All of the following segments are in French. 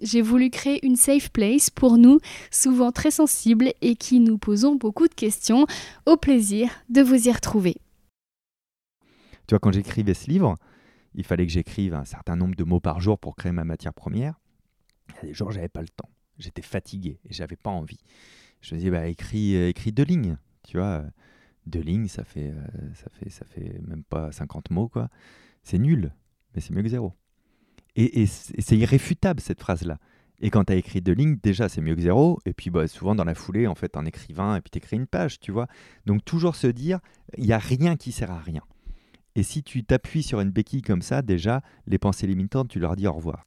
J'ai voulu créer une safe place pour nous, souvent très sensibles et qui nous posons beaucoup de questions. Au plaisir de vous y retrouver. Tu vois, quand j'écrivais ce livre, il fallait que j'écrive un certain nombre de mots par jour pour créer ma matière première. Il y a des jours, j'avais pas le temps. J'étais fatigué et j'avais pas envie. Je me disais, bah, écris, deux lignes. Tu vois, deux lignes, ça fait, euh, ça fait, ça fait même pas 50 mots, quoi. C'est nul, mais c'est mieux que zéro. Et, c'est irréfutable, cette phrase-là. Et quand tu as écrit deux lignes, déjà, c'est mieux que zéro. Et puis, bah, souvent, dans la foulée, en fait, en écrivant, et puis tu écris une page, tu vois. Donc, toujours se dire, il n'y a rien qui sert à rien. Et si tu t'appuies sur une béquille comme ça, déjà, les pensées limitantes, tu leur dis au revoir.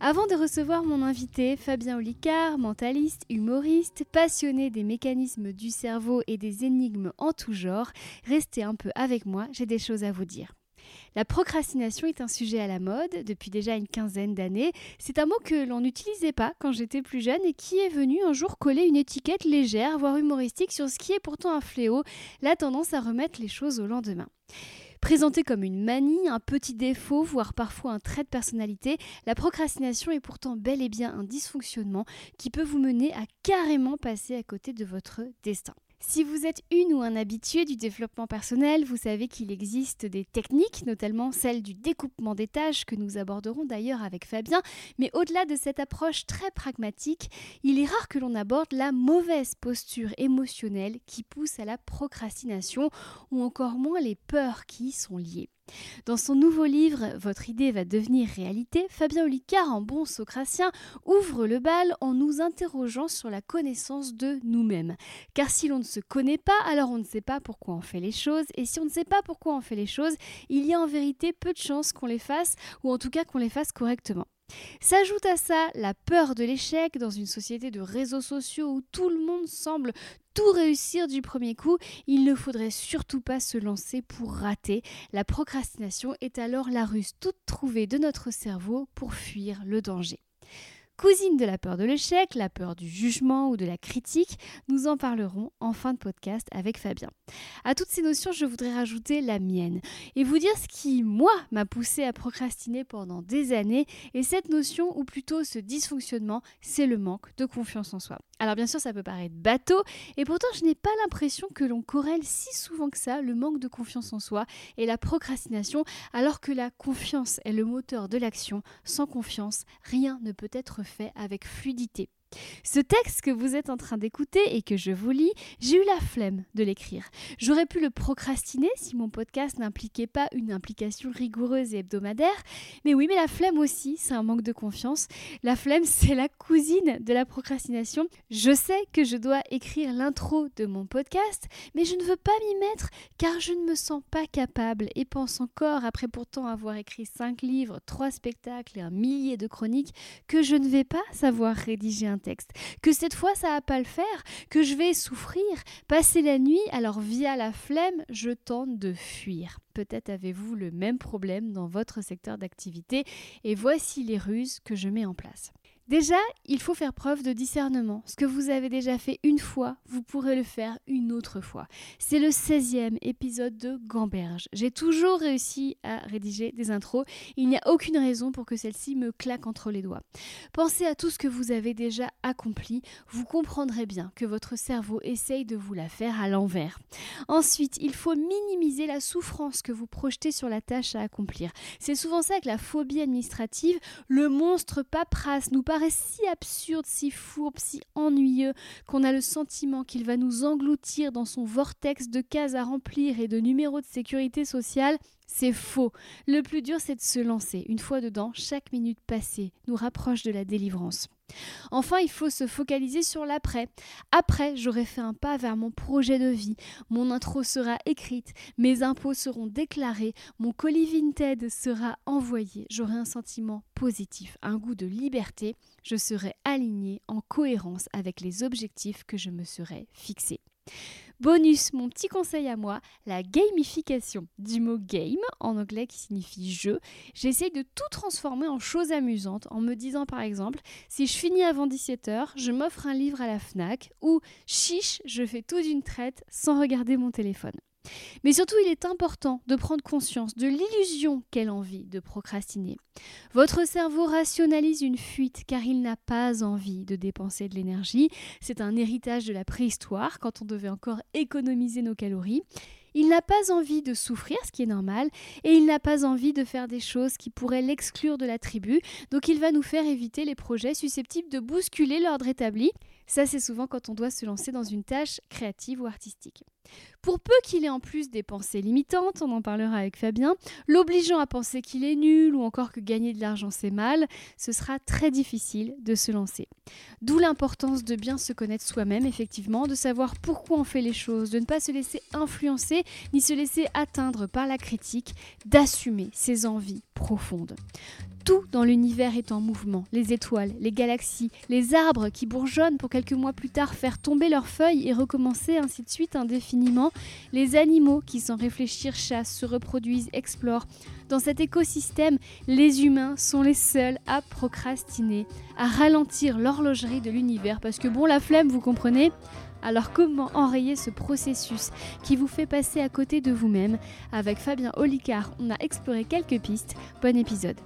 Avant de recevoir mon invité, Fabien Olicard, mentaliste, humoriste, passionné des mécanismes du cerveau et des énigmes en tout genre, restez un peu avec moi, j'ai des choses à vous dire. La procrastination est un sujet à la mode depuis déjà une quinzaine d'années. C'est un mot que l'on n'utilisait pas quand j'étais plus jeune et qui est venu un jour coller une étiquette légère, voire humoristique, sur ce qui est pourtant un fléau, la tendance à remettre les choses au lendemain. Présentée comme une manie, un petit défaut, voire parfois un trait de personnalité, la procrastination est pourtant bel et bien un dysfonctionnement qui peut vous mener à carrément passer à côté de votre destin. Si vous êtes une ou un habitué du développement personnel, vous savez qu'il existe des techniques, notamment celle du découpement des tâches que nous aborderons d'ailleurs avec Fabien, mais au-delà de cette approche très pragmatique, il est rare que l'on aborde la mauvaise posture émotionnelle qui pousse à la procrastination ou encore moins les peurs qui y sont liées. Dans son nouveau livre Votre idée va devenir réalité, Fabien Olicard, en bon socratien, ouvre le bal en nous interrogeant sur la connaissance de nous-mêmes. Car si l'on ne se connaît pas, alors on ne sait pas pourquoi on fait les choses, et si on ne sait pas pourquoi on fait les choses, il y a en vérité peu de chances qu'on les fasse, ou en tout cas qu'on les fasse correctement. S'ajoute à ça la peur de l'échec dans une société de réseaux sociaux où tout le monde semble tout réussir du premier coup, il ne faudrait surtout pas se lancer pour rater. La procrastination est alors la ruse toute trouvée de notre cerveau pour fuir le danger. Cousine de la peur de l'échec, la peur du jugement ou de la critique, nous en parlerons en fin de podcast avec Fabien. À toutes ces notions, je voudrais rajouter la mienne et vous dire ce qui, moi, m'a poussé à procrastiner pendant des années et cette notion, ou plutôt ce dysfonctionnement, c'est le manque de confiance en soi. Alors bien sûr, ça peut paraître bateau, et pourtant je n'ai pas l'impression que l'on corrèle si souvent que ça le manque de confiance en soi et la procrastination, alors que la confiance est le moteur de l'action. Sans confiance, rien ne peut être fait avec fluidité. Ce texte que vous êtes en train d'écouter et que je vous lis, j'ai eu la flemme de l'écrire. J'aurais pu le procrastiner si mon podcast n'impliquait pas une implication rigoureuse et hebdomadaire. Mais oui, mais la flemme aussi, c'est un manque de confiance. La flemme, c'est la cousine de la procrastination. Je sais que je dois écrire l'intro de mon podcast, mais je ne veux pas m'y mettre car je ne me sens pas capable et pense encore, après pourtant avoir écrit 5 livres, 3 spectacles et un millier de chroniques, que je ne vais pas savoir rédiger un texte, que cette fois ça va pas le faire, que je vais souffrir, passer la nuit, alors via la flemme, je tente de fuir. Peut-être avez-vous le même problème dans votre secteur d'activité et voici les ruses que je mets en place. Déjà, il faut faire preuve de discernement. Ce que vous avez déjà fait une fois, vous pourrez le faire une autre fois. C'est le 16e épisode de Gamberge. J'ai toujours réussi à rédiger des intros. Il n'y a aucune raison pour que celle-ci me claque entre les doigts. Pensez à tout ce que vous avez déjà accompli. Vous comprendrez bien que votre cerveau essaye de vous la faire à l'envers. Ensuite, il faut minimiser la souffrance que vous projetez sur la tâche à accomplir. C'est souvent ça que la phobie administrative, le monstre paperasse nous parle paraît si absurde, si fourbe, si ennuyeux, qu'on a le sentiment qu'il va nous engloutir dans son vortex de cases à remplir et de numéros de sécurité sociale, c'est faux. Le plus dur, c'est de se lancer. Une fois dedans, chaque minute passée nous rapproche de la délivrance. Enfin, il faut se focaliser sur l'après. Après, j'aurai fait un pas vers mon projet de vie. Mon intro sera écrite, mes impôts seront déclarés, mon colis Vinted sera envoyé. J'aurai un sentiment positif, un goût de liberté. Je serai aligné en cohérence avec les objectifs que je me serai fixés. Bonus, mon petit conseil à moi, la gamification du mot game en anglais qui signifie jeu. J'essaye de tout transformer en choses amusantes en me disant par exemple, si je finis avant 17h, je m'offre un livre à la FNAC ou chiche, je fais tout d'une traite sans regarder mon téléphone. Mais surtout, il est important de prendre conscience de l'illusion qu'elle envie de procrastiner. Votre cerveau rationalise une fuite car il n'a pas envie de dépenser de l'énergie. C'est un héritage de la préhistoire quand on devait encore économiser nos calories. Il n'a pas envie de souffrir, ce qui est normal, et il n'a pas envie de faire des choses qui pourraient l'exclure de la tribu, donc il va nous faire éviter les projets susceptibles de bousculer l'ordre établi. Ça, c'est souvent quand on doit se lancer dans une tâche créative ou artistique. Pour peu qu'il ait en plus des pensées limitantes, on en parlera avec Fabien, l'obligeant à penser qu'il est nul ou encore que gagner de l'argent c'est mal, ce sera très difficile de se lancer. D'où l'importance de bien se connaître soi-même, effectivement, de savoir pourquoi on fait les choses, de ne pas se laisser influencer ni se laisser atteindre par la critique, d'assumer ses envies profondes. Tout dans l'univers est en mouvement. Les étoiles, les galaxies, les arbres qui bourgeonnent pour quelques mois plus tard faire tomber leurs feuilles et recommencer ainsi de suite indéfiniment. Les animaux qui sans réfléchir chassent, se reproduisent, explorent. Dans cet écosystème, les humains sont les seuls à procrastiner, à ralentir l'horlogerie de l'univers parce que bon, la flemme, vous comprenez? Alors comment enrayer ce processus qui vous fait passer à côté de vous-même? Avec Fabien Olicard, on a exploré quelques pistes. Bon épisode.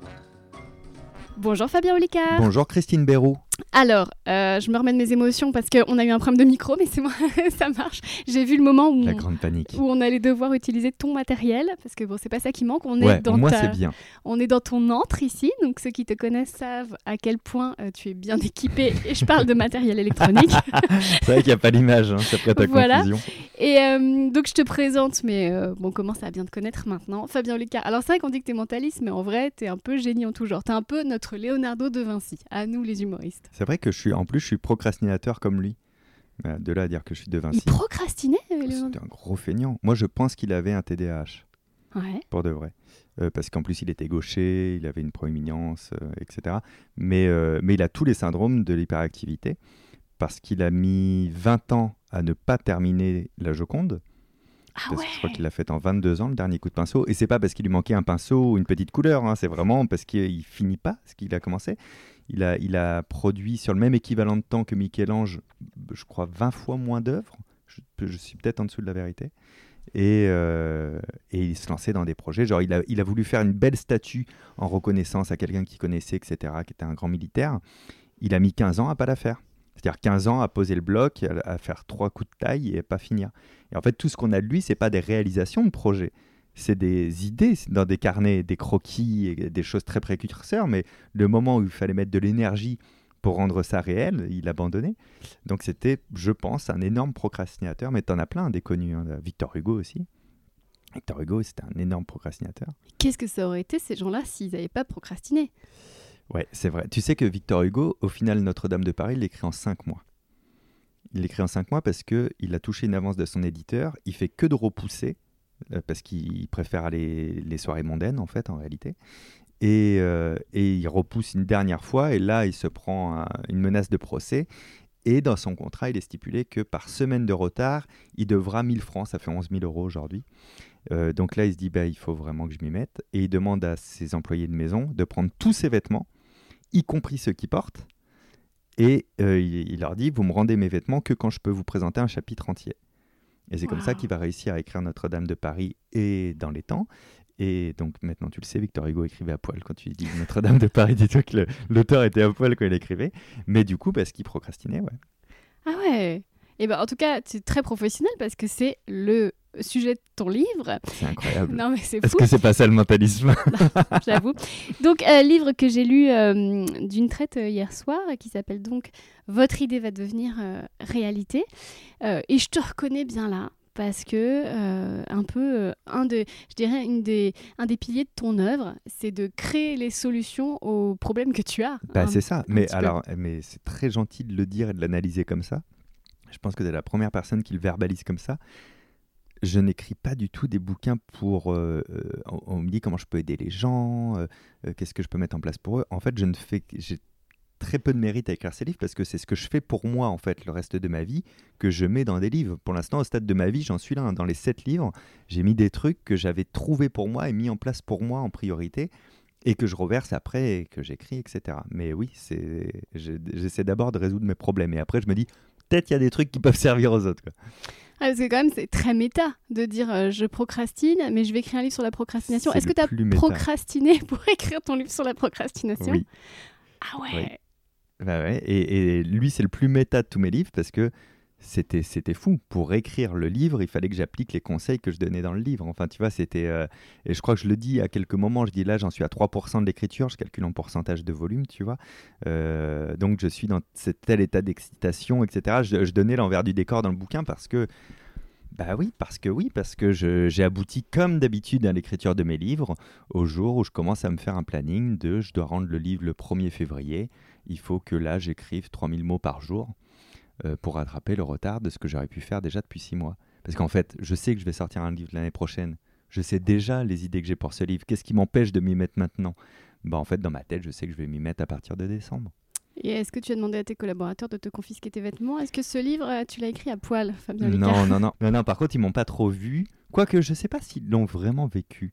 Bonjour Fabien Olicard. Bonjour Christine Béroux. Alors, euh, je me remets de mes émotions parce qu'on a eu un problème de micro, mais c'est moi, ça marche. J'ai vu le moment où, La grande panique. où on allait devoir utiliser ton matériel, parce que bon, c'est pas ça qui manque. On ouais, est dans moi ta- c'est bien. on est dans ton antre ici, donc ceux qui te connaissent savent à quel point euh, tu es bien équipé. Et je parle de matériel électronique. C'est vrai qu'il n'y a pas l'image, hein, c'est après ta Voilà. confusion. Et euh, donc je te présente, mais bon, on commence à bien te connaître maintenant? Fabien Lucas. Alors c'est vrai qu'on dit que t'es mentaliste, mais en vrai, t'es un peu génie en tout genre. T'es un peu notre Leonardo de Vinci, à nous les humoristes. C'est vrai que je suis, en plus, je suis procrastinateur comme lui. De là à dire que je suis de Il Vinci. procrastinait, euh, Leonardo C'était un gros feignant. Moi, je pense qu'il avait un TDAH, Ouais. pour de vrai. Euh, parce qu'en plus, il était gaucher, il avait une proéminence, euh, etc. Mais, euh, mais il a tous les syndromes de l'hyperactivité. Parce qu'il a mis 20 ans à ne pas terminer la Joconde. Ah Parce ouais. que je crois qu'il l'a fait en 22 ans, le dernier coup de pinceau. Et c'est pas parce qu'il lui manquait un pinceau ou une petite couleur, hein, c'est vraiment parce qu'il finit pas ce qu'il a commencé. Il a, il a produit sur le même équivalent de temps que Michel-Ange, je crois 20 fois moins d'œuvres. Je, je suis peut-être en dessous de la vérité. Et, euh, et il se lançait dans des projets. Genre, il a, il a voulu faire une belle statue en reconnaissance à quelqu'un qu'il connaissait, etc., qui était un grand militaire. Il a mis 15 ans à pas la faire. C'est-à-dire 15 ans à poser le bloc, à, à faire trois coups de taille et à pas finir. Et en fait, tout ce qu'on a de lui, c'est pas des réalisations de projets. C'est des idées dans des carnets, des croquis, et des choses très précurseurs. Mais le moment où il fallait mettre de l'énergie pour rendre ça réel, il abandonnait. Donc c'était, je pense, un énorme procrastinateur. Mais t'en as plein des connus. hein. Victor Hugo aussi. Victor Hugo, c'était un énorme procrastinateur. Qu'est-ce que ça aurait été ces gens-là s'ils n'avaient pas procrastiné? Ouais, c'est vrai. Tu sais que Victor Hugo, au final, Notre-Dame de Paris, il l'écrit en 5 mois. Il l'écrit en 5 mois parce qu'il a touché une avance de son éditeur. Il fait que de repousser, parce qu'il préfère aller les soirées mondaines, en fait, en réalité. Et, euh, et il repousse une dernière fois, et là, il se prend un- une menace de procès. Et dans son contrat, il est stipulé que par semaine de retard, il devra 1000 francs, ça fait 11 000 euros aujourd'hui. Euh, donc là, il se dit, bah, il faut vraiment que je m'y mette. Et il demande à ses employés de maison de prendre tous ses vêtements, y compris ceux qu'il porte. Et euh, il, il leur dit, vous me rendez mes vêtements que quand je peux vous présenter un chapitre entier. Et c'est comme ça qu'il va réussir à écrire Notre-Dame de Paris et dans les temps. Et donc maintenant, tu le sais, Victor Hugo écrivait à poil quand tu dis Notre-Dame de Paris. Dis-toi que l'auteur était à poil quand il écrivait. Mais du coup, parce qu'il procrastinait, ouais. Ah ouais Et ben en tout cas, c'est très professionnel parce que c'est le sujet de ton livre. C'est incroyable. non, mais c'est Est-ce que c'est pas ça le mentalisme J'avoue. Donc, un livre que j'ai lu euh, d'une traite euh, hier soir, qui s'appelle donc Votre idée va devenir euh, réalité. Euh, et je te reconnais bien là. Parce que euh, un peu euh, un de, je dirais une des, un des piliers de ton œuvre, c'est de créer les solutions aux problèmes que tu as. Bah, c'est ça. Mais peu. alors, mais c'est très gentil de le dire et de l'analyser comme ça. Je pense que tu es la première personne qui le verbalise comme ça. Je n'écris pas du tout des bouquins pour. euh, euh, on, me dit comment je peux aider les gens, euh, qu'est-ce que je peux mettre en place pour eux. En fait, je ne fais. J'ai très peu de mérite à écrire ces livres parce que c'est ce que je fais pour moi, en fait, le reste de ma vie, que je mets dans des livres. Pour l'instant, au stade de ma vie, j'en suis là. hein. Dans les sept livres, j'ai mis des trucs que j'avais trouvés pour moi et mis en place pour moi en priorité et que je reverse après et que j'écris, etc. Mais oui, c'est, je- j'essaie d'abord de résoudre mes problèmes et après je me dis peut-être il y a des trucs qui peuvent servir aux autres. Ah, parce que quand même, c'est très méta de dire euh, je procrastine, mais je vais écrire un livre sur la procrastination. Est-ce que tu as procrastiné pour écrire ton livre sur la procrastination Oui, Ah ouais. Oui. bah ouais. Et, et lui c'est le plus méta de tous mes livres parce que c'était, c'était fou. Pour écrire le livre, il fallait que j'applique les conseils que je donnais dans le livre. Enfin, tu vois, c'était. euh, Et je crois que je le dis à quelques moments. Je dis là, j'en suis à 3% de l'écriture. Je calcule en pourcentage de volume, tu vois. Euh, donc, je suis dans ce tel état d'excitation, etc. Je, donnais l'envers du décor dans le bouquin parce que. Bah oui, parce que oui, parce que j'ai abouti comme d'habitude à l'écriture de mes livres au jour où je commence à me faire un planning de je dois rendre le livre le 1er février. Il faut que là, j'écrive 3000 mots par jour euh, pour rattraper le retard de ce que j'aurais pu faire déjà depuis six mois. Parce qu'en fait, je sais que je vais sortir un livre l'année prochaine. Je sais déjà les idées que j'ai pour ce livre. Qu'est-ce qui m'empêche de m'y mettre maintenant? Bah, En fait, dans ma tête, je sais que je vais m'y mettre à partir de décembre. Et est-ce que tu as demandé à tes collaborateurs de te confisquer tes vêtements? Est-ce que ce livre, euh, tu l'as écrit à poil, Fabien Non, non, non, non, non. Par contre, ils m'ont pas trop vu. Quoique, je sais pas s'ils l'ont vraiment vécu.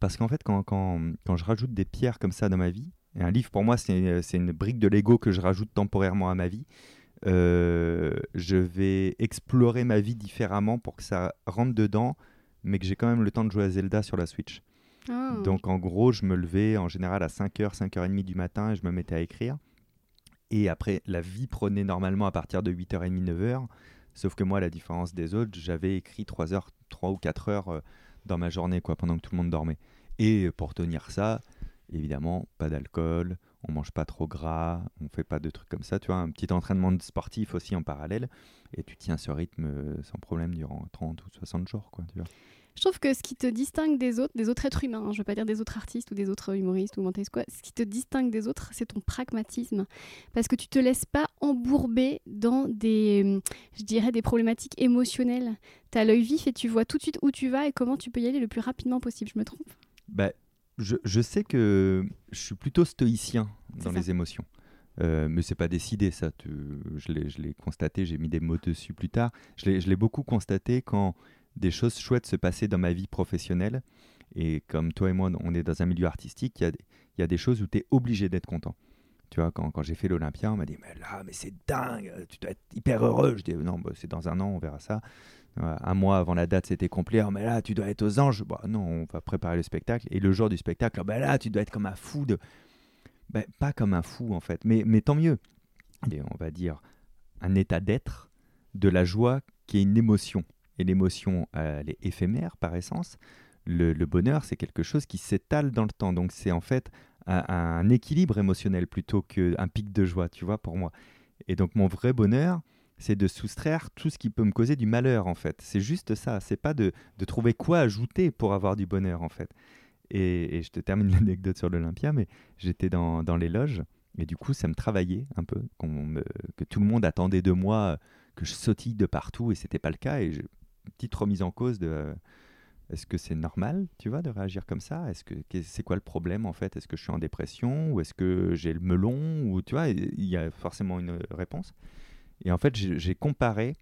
Parce qu'en fait, quand, quand, quand je rajoute des pierres comme ça dans ma vie, et un livre pour moi, c'est c'est une brique de Lego que je rajoute temporairement à ma vie, euh, je vais explorer ma vie différemment pour que ça rentre dedans, mais que j'ai quand même le temps de jouer à Zelda sur la Switch. Ah. Donc en gros, je me levais en général à 5h, 5h30 du matin et je me mettais à écrire. Et après, la vie prenait normalement à partir de 8h30, 9h. Sauf que moi, à la différence des autres, j'avais écrit 3 heures, 3 ou 4 heures euh, dans ma journée, quoi, pendant que tout le monde dormait. Et pour tenir ça, évidemment, pas d'alcool, on mange pas trop gras, on fait pas de trucs comme ça. Tu vois, un petit entraînement sportif aussi en parallèle. Et tu tiens ce rythme euh, sans problème durant 30 ou 60 jours, quoi, tu vois. Je trouve que ce qui te distingue des autres, des autres êtres humains, hein, je veux pas dire des autres artistes ou des autres humoristes ou mentaliste quoi, ce qui te distingue des autres, c'est ton pragmatisme. Parce que tu te laisses pas embourber dans des, euh, je dirais, des problématiques émotionnelles. Tu as l'œil vif et tu vois tout de suite où tu vas et comment tu peux y aller le plus rapidement possible. Je me trompe? Bah, je, je sais que je suis plutôt stoïcien dans ça. les émotions. Euh, mais c'est pas décidé, ça. tu- je l'ai- constaté, j'ai mis des mots dessus plus tard. Je l'ai beaucoup constaté quand des choses chouettes se passaient dans ma vie professionnelle. Et comme toi et moi, on est dans un milieu artistique, il y a, il y a des choses où tu es obligé d'être content. Tu vois, quand, quand j'ai fait l'Olympia, on m'a dit, mais là, mais c'est dingue, tu dois être hyper heureux. Je dis, non, bah, c'est dans un an, on verra ça. Euh, Un mois avant la date, c'était complet. Oh, mais là, tu dois être aux anges. Bah, non, on va préparer le spectacle. Et le jour du spectacle, oh, bah, là, tu dois être comme un fou. De... Bah, pas comme un fou, en fait. Mais, mais tant mieux. Et on va dire un état d'être, de la joie qui est une émotion. Et l'émotion, euh, elle est éphémère par essence. Le, le bonheur, c'est quelque chose qui s'étale dans le temps. Donc, c'est en fait un, un équilibre émotionnel plutôt qu'un pic de joie, tu vois, pour moi. Et donc, mon vrai bonheur, c'est de soustraire tout ce qui peut me causer du malheur, en fait. C'est juste ça. C'est pas de, de trouver quoi ajouter pour avoir du bonheur, en fait. Et, je te termine l'anecdote sur l'Olympia, mais j'étais dans, dans les loges, et du coup, ça me travaillait un peu, que tout le monde attendait de moi euh, que je sautille de partout, et c'était pas le cas. Et j'ai une petite remise en cause de euh, est-ce que c'est normal, tu vois, de réagir comme ça? Est-ce que c'est quoi le problème en fait? Est-ce que je suis en dépression ou est-ce que j'ai le melon ou tu vois, il y a forcément une réponse. Et en fait, j'ai comparé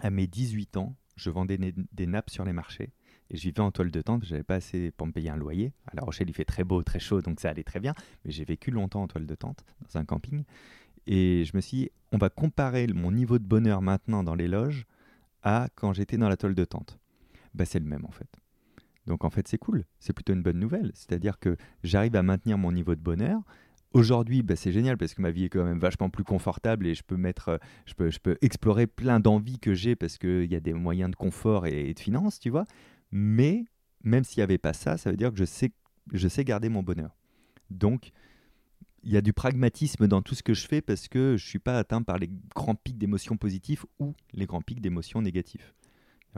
à mes 18 ans, je vendais des, nappes sur les marchés et j'y vivais en toile de tente, j'avais pas assez pour me payer un loyer. À La Rochelle, il fait très beau, très chaud, donc ça allait très bien, mais j'ai vécu longtemps en toile de tente dans un camping et je me suis dit, on va comparer mon niveau de bonheur maintenant dans les loges à quand j'étais dans la toile de tente. Bah, c'est le même en fait. Donc en fait, c'est cool, c'est plutôt une bonne nouvelle. C'est-à-dire que j'arrive à maintenir mon niveau de bonheur Aujourd'hui, bah, c'est génial parce que ma vie est quand même vachement plus confortable et je peux mettre, euh, je peux, je peux explorer plein d'envies que j'ai parce qu'il y a des moyens de confort et, de finances, tu vois. Mais même s'il n'y avait pas ça, ça veut dire que je sais, je sais garder mon bonheur. Donc, il y a du pragmatisme dans tout ce que je fais parce que je ne suis pas atteint par les grands pics d'émotions positives ou les grands pics d'émotions négatives.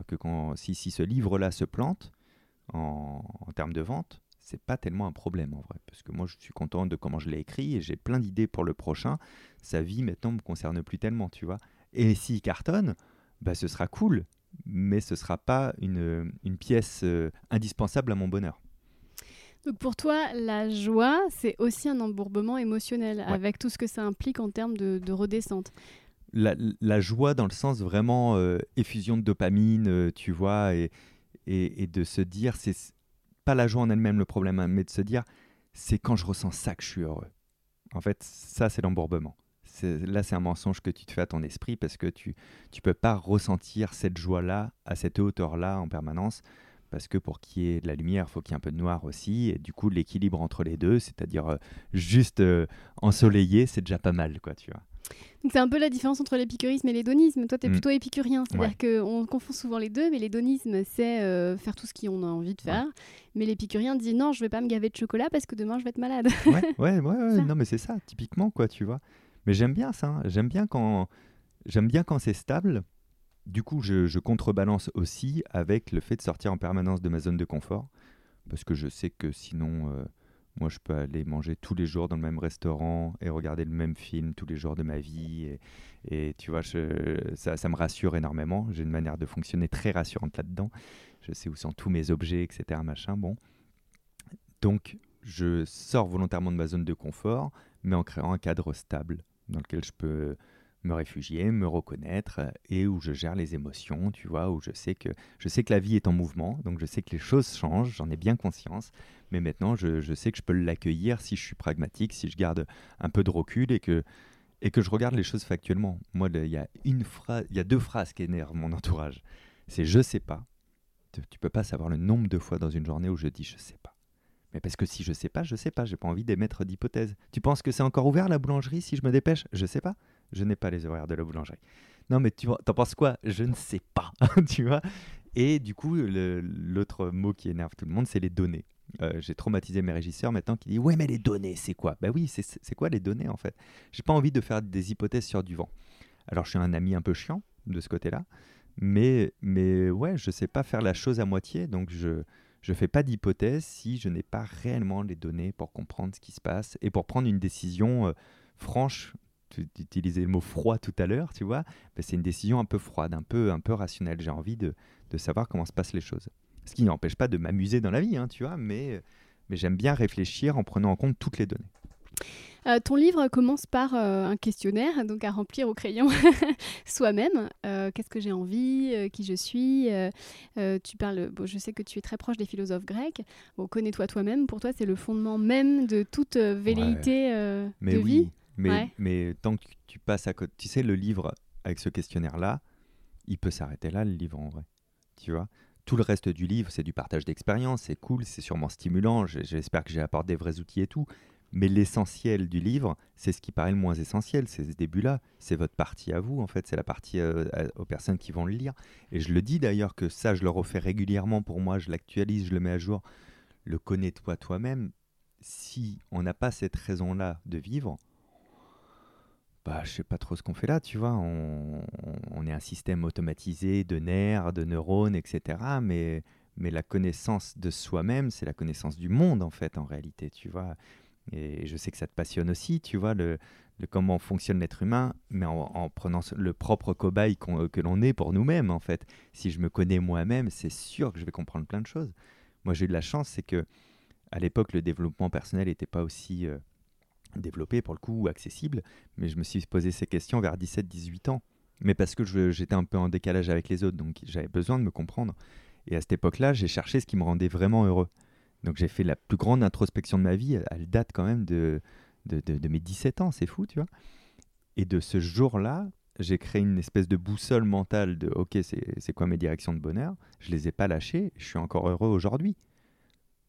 Que quand, si, si ce livre-là se plante en, en termes de vente, c'est pas tellement un problème en vrai, parce que moi je suis content de comment je l'ai écrit et j'ai plein d'idées pour le prochain. Sa vie maintenant me concerne plus tellement, tu vois. Et s'il cartonne, bah, ce sera cool, mais ce sera pas une, une pièce euh, indispensable à mon bonheur. Donc pour toi, la joie, c'est aussi un embourbement émotionnel, avec tout ce que ça implique en termes de, de redescente. La, la, joie dans le sens vraiment euh, effusion de dopamine, euh, tu vois, et, et, et, de se dire, c'est pas la joie en elle-même le problème, hein, mais de se dire, c'est quand je ressens ça que je suis heureux. En fait, ça, c'est l'embourbement. Là, c'est un mensonge que tu te fais à ton esprit parce que tu ne peux pas ressentir cette joie-là à cette hauteur-là en permanence. Parce que pour qu'il y ait de la lumière, il faut qu'il y ait un peu de noir aussi. Et du coup, l'équilibre entre les deux, c'est-à-dire euh, juste euh, ensoleillé, c'est déjà pas mal, quoi, tu vois. Donc c'est un peu la différence entre l'épicurisme et l'hédonisme. Toi, tu es mm. plutôt épicurien, c'est-à-dire ouais. qu'on confond souvent les deux, mais l'hédonisme, c'est euh, faire tout ce qu'on a envie de faire. Ouais. Mais l'épicurien dit non, je vais pas me gaver de chocolat parce que demain je vais être malade. ouais, ouais, ouais, ouais. non, mais c'est ça, typiquement, quoi, tu vois. Mais j'aime bien ça, hein. j'aime bien quand, j'aime bien quand c'est stable. Du coup, je, je, contrebalance aussi avec le fait de sortir en permanence de ma zone de confort, parce que je sais que sinon. Euh, moi, je peux aller manger tous les jours dans le même restaurant et regarder le même film tous les jours de ma vie. Et, tu vois, ça, ça, me rassure énormément. J'ai une manière de fonctionner très rassurante là-dedans. Je sais où sont tous mes objets, etc. Machin, bon. Donc, je sors volontairement de ma zone de confort, mais en créant un cadre stable dans lequel je peux me réfugier, me reconnaître et où je gère les émotions, tu vois, où je sais que je sais que la vie est en mouvement, donc je sais que les choses changent, j'en ai bien conscience, mais maintenant je, je sais que je peux l'accueillir si je suis pragmatique, si je garde un peu de recul et que et que je regarde les choses factuellement. Moi, il y a une phrase, il y a deux phrases qui énervent mon entourage. C'est je sais pas. Tu, tu peux pas savoir le nombre de fois dans une journée où je dis je sais pas. Mais parce que si je sais pas, je sais pas. J'ai pas envie d'émettre d'hypothèses. Tu penses que c'est encore ouvert la boulangerie si je me dépêche? Je sais pas. Je n'ai pas les horaires de la boulangerie. Non, mais tu t'en penses quoi? Je ne sais pas. tu vois Et du coup, l'autre mot qui énerve tout le monde, c'est les données. Euh, j'ai traumatisé mes régisseurs maintenant qui disent Ouais, mais les données, c'est quoi? Ben oui, c'est quoi les données en fait? J'ai pas envie de faire des hypothèses sur du vent. Alors, je suis un ami un peu chiant de ce côté-là, mais, mais ouais, je sais pas faire la chose à moitié, donc je je fais pas d'hypothèse si je n'ai pas réellement les données pour comprendre ce qui se passe et pour prendre une décision euh, franche tu utilisais le mot froid tout à l'heure, tu vois, ben c'est une décision un peu froide, un peu, un peu rationnelle. J'ai envie de, de, savoir comment se passent les choses. Ce qui n'empêche pas de m'amuser dans la vie, hein, tu vois, mais, mais j'aime bien réfléchir en prenant en compte toutes les données. Euh, ton livre commence par euh, un questionnaire, donc à remplir au crayon soi-même. Euh, Qu'est-ce que j'ai envie Qui je suis Tu parles. Bon, je sais que tu es très proche des philosophes grecs. Bon, connais-toi toi-même. Pour toi, c'est le fondement même de toute velléité ouais. de oui. vie. Mais, Ouais. mais tant que tu passes à côté, tu sais, le livre avec ce questionnaire-là, il peut s'arrêter là, le livre en vrai. Tu vois? Tout le reste du livre, c'est du partage d'expérience, c'est cool, c'est sûrement stimulant, j'espère que j'ai apporté des vrais outils et tout. Mais l'essentiel du livre, c'est ce qui paraît le moins essentiel, c'est ce début-là. C'est votre partie à vous, en fait, c'est la partie euh, aux personnes qui vont le lire. Et je le dis d'ailleurs que ça, je le refais régulièrement pour moi, je l'actualise, je le mets à jour. Le connais-toi toi-même. Si on n'a pas cette raison-là de vivre, bah, je sais pas trop ce qu'on fait là, tu vois. On, on est un système automatisé de nerfs, de neurones, etc. Mais, mais la connaissance de soi-même, c'est la connaissance du monde, en fait, en réalité, tu vois. Et je sais que ça te passionne aussi, tu vois, le, comment fonctionne l'être humain, mais en, en prenant le propre cobaye qu'on- que l'on est pour nous-mêmes, en fait. Si je me connais moi-même, c'est sûr que je vais comprendre plein de choses. Moi, j'ai eu de la chance, c'est que à l'époque, le développement personnel n'était pas aussi euh, développé, pour le coup, ou accessible, mais je me suis posé ces questions vers 17-18 ans. Mais parce que j'étais un peu en décalage avec les autres, donc j'avais besoin de me comprendre. Et à cette époque-là, j'ai cherché ce qui me rendait vraiment heureux. Donc j'ai fait la plus grande introspection de ma vie, elle, date quand même de, de, mes 17 ans, c'est fou, tu vois. Et de ce jour-là, j'ai créé une espèce de boussole mentale de OK, c'est c'est quoi mes directions de bonheur? Je les ai pas lâchées, je suis encore heureux aujourd'hui.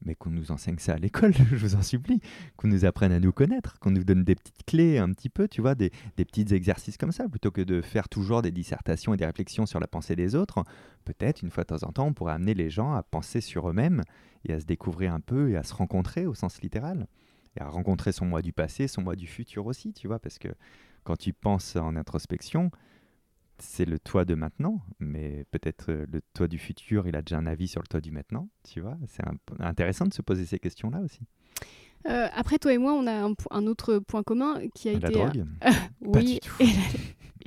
Mais qu'on nous enseigne ça à l'école, je vous en supplie, qu'on nous apprenne à nous connaître, qu'on nous donne des petites clés un petit peu, tu vois, des, des, petits exercices comme ça, plutôt que de faire toujours des dissertations et des réflexions sur la pensée des autres. Peut-être, une fois de temps en temps, on pourrait amener les gens à penser sur eux-mêmes et à se découvrir un peu et à se rencontrer au sens littéral. Et à rencontrer son moi du passé, son moi du futur aussi, tu vois, parce que quand tu penses en introspection, c'est le toi de maintenant, mais peut-être euh, le toi du futur, il a déjà un avis sur le toi du maintenant, tu vois. C'est intéressant de se poser ces questions-là aussi. Euh, après, toi et moi, on a un, autre point commun qui a la été. drogue oui, et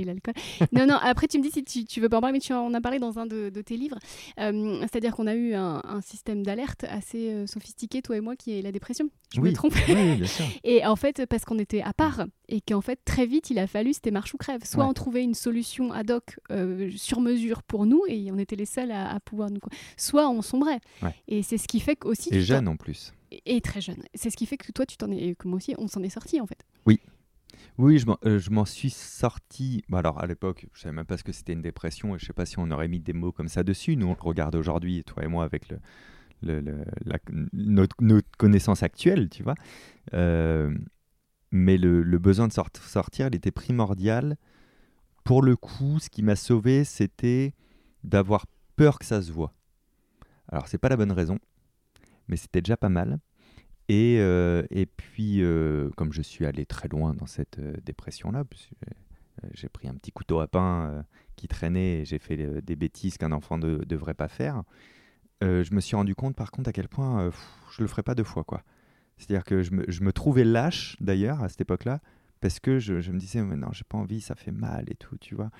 l'alcool. non, non, après, tu me dis si tu, tu, veux pas en parler, mais tu en as parlé dans un de, tes livres. Euh, c'est-à-dire qu'on a eu un, système d'alerte assez euh, sophistiqué, toi et moi, qui est la dépression. Je oui. me trompe Oui, bien sûr. Et en fait, parce qu'on était à part, et qu'en fait, très vite, il a fallu, c'était marche ou crève. Soit on trouvait une solution ad hoc euh, sur mesure pour nous, et on était les seuls à, pouvoir nous. Soit on sombrait. Et c'est ce qui fait qu'aussi. Et jeune en plus. Et très jeune. C'est ce qui fait que toi, tu t'en es, que moi aussi, on s'en est sorti en fait. Oui, oui, euh, je m'en suis sorti. Bah, alors, à l'époque, je savais même pas ce que c'était une dépression et je sais pas si on aurait mis des mots comme ça dessus. Nous, on le regarde aujourd'hui, toi et moi, avec notre, connaissance actuelle, tu vois. Euh, mais le, besoin de sortir, il était primordial. Pour le coup, ce qui m'a sauvé, c'était d'avoir peur que ça se voit. Alors, c'est pas la bonne raison, mais c'était déjà pas mal. Et, euh, et puis, euh, comme je suis allé très loin dans cette euh, dépression-là, j'ai pris un petit couteau à pain qui traînait et j'ai fait des bêtises qu'un enfant ne devrait pas faire, je me suis rendu compte par contre à quel point je le ferais pas deux fois. quoi. C'est-à-dire que je me, trouvais lâche d'ailleurs à cette époque-là parce que je, je me disais mais non j'ai pas envie ça fait mal et tout tu vois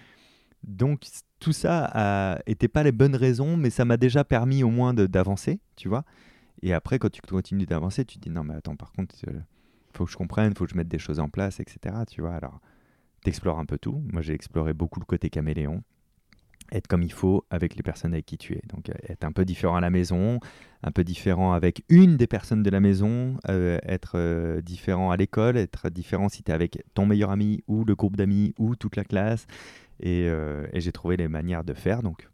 donc tout ça n'était pas les bonnes raisons mais ça m'a déjà permis au moins d'avancer tu vois et après, quand tu continues d'avancer, tu te dis non, mais attends, par contre, il euh, faut que je comprenne, il faut que je mette des choses en place, etc. Tu vois, alors, t'explores un peu tout. Moi, j'ai exploré beaucoup le côté caméléon. Être comme il faut avec les personnes avec qui tu es. Donc, euh, être un peu différent à la maison, un peu différent avec une des personnes de la maison, euh, être différent à l'école, être différent si tu es avec ton meilleur ami ou le groupe d'amis ou toute la classe. Et, et j'ai trouvé les manières de faire. Donc,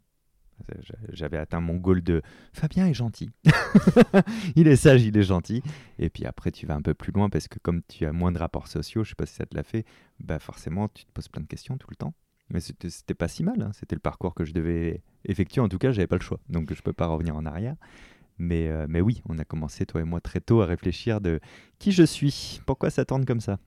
j'avais atteint mon goal de Fabien est gentil. il est sage, il est gentil. Et puis après, tu vas un peu plus loin parce que comme tu as moins de rapports sociaux, je sais pas si ça te l'a fait, bah forcément, tu te poses plein de questions tout le temps. Mais c'était pas si mal. Hein. C'était le parcours que je devais effectuer. En tout cas, j'avais pas le choix. Donc je peux pas revenir en arrière. Mais, euh, mais oui, on a commencé, toi et moi, très tôt à réfléchir de qui je suis, pourquoi ça tourne comme ça?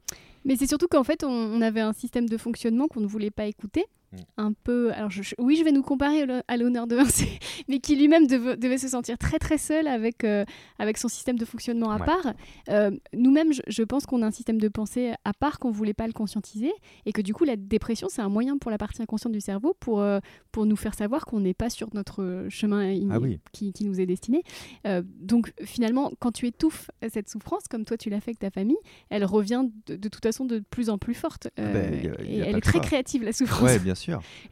Mais c'est surtout qu'en fait, on, avait un système de fonctionnement qu'on ne voulait pas écouter. Mm. Un peu. Alors, oui, je vais nous comparer à l'honneur de Vincent, mais qui lui-même devait se sentir très très seul avec, euh, avec son système de fonctionnement à part. Euh, nous-mêmes, je, pense qu'on a un système de pensée à part qu'on ne voulait pas le conscientiser et que du coup, la dépression, c'est un moyen pour la partie inconsciente du cerveau pour, euh, pour nous faire savoir qu'on n'est pas sur notre chemin ah qui, qui, nous est destiné. donc, finalement, quand tu étouffes cette souffrance, comme toi tu l'as fait avec ta famille, elle revient de, de toute façon de plus en plus forte. Ah ben, et elle est très créative, la souffrance. Ouais, bien sûr.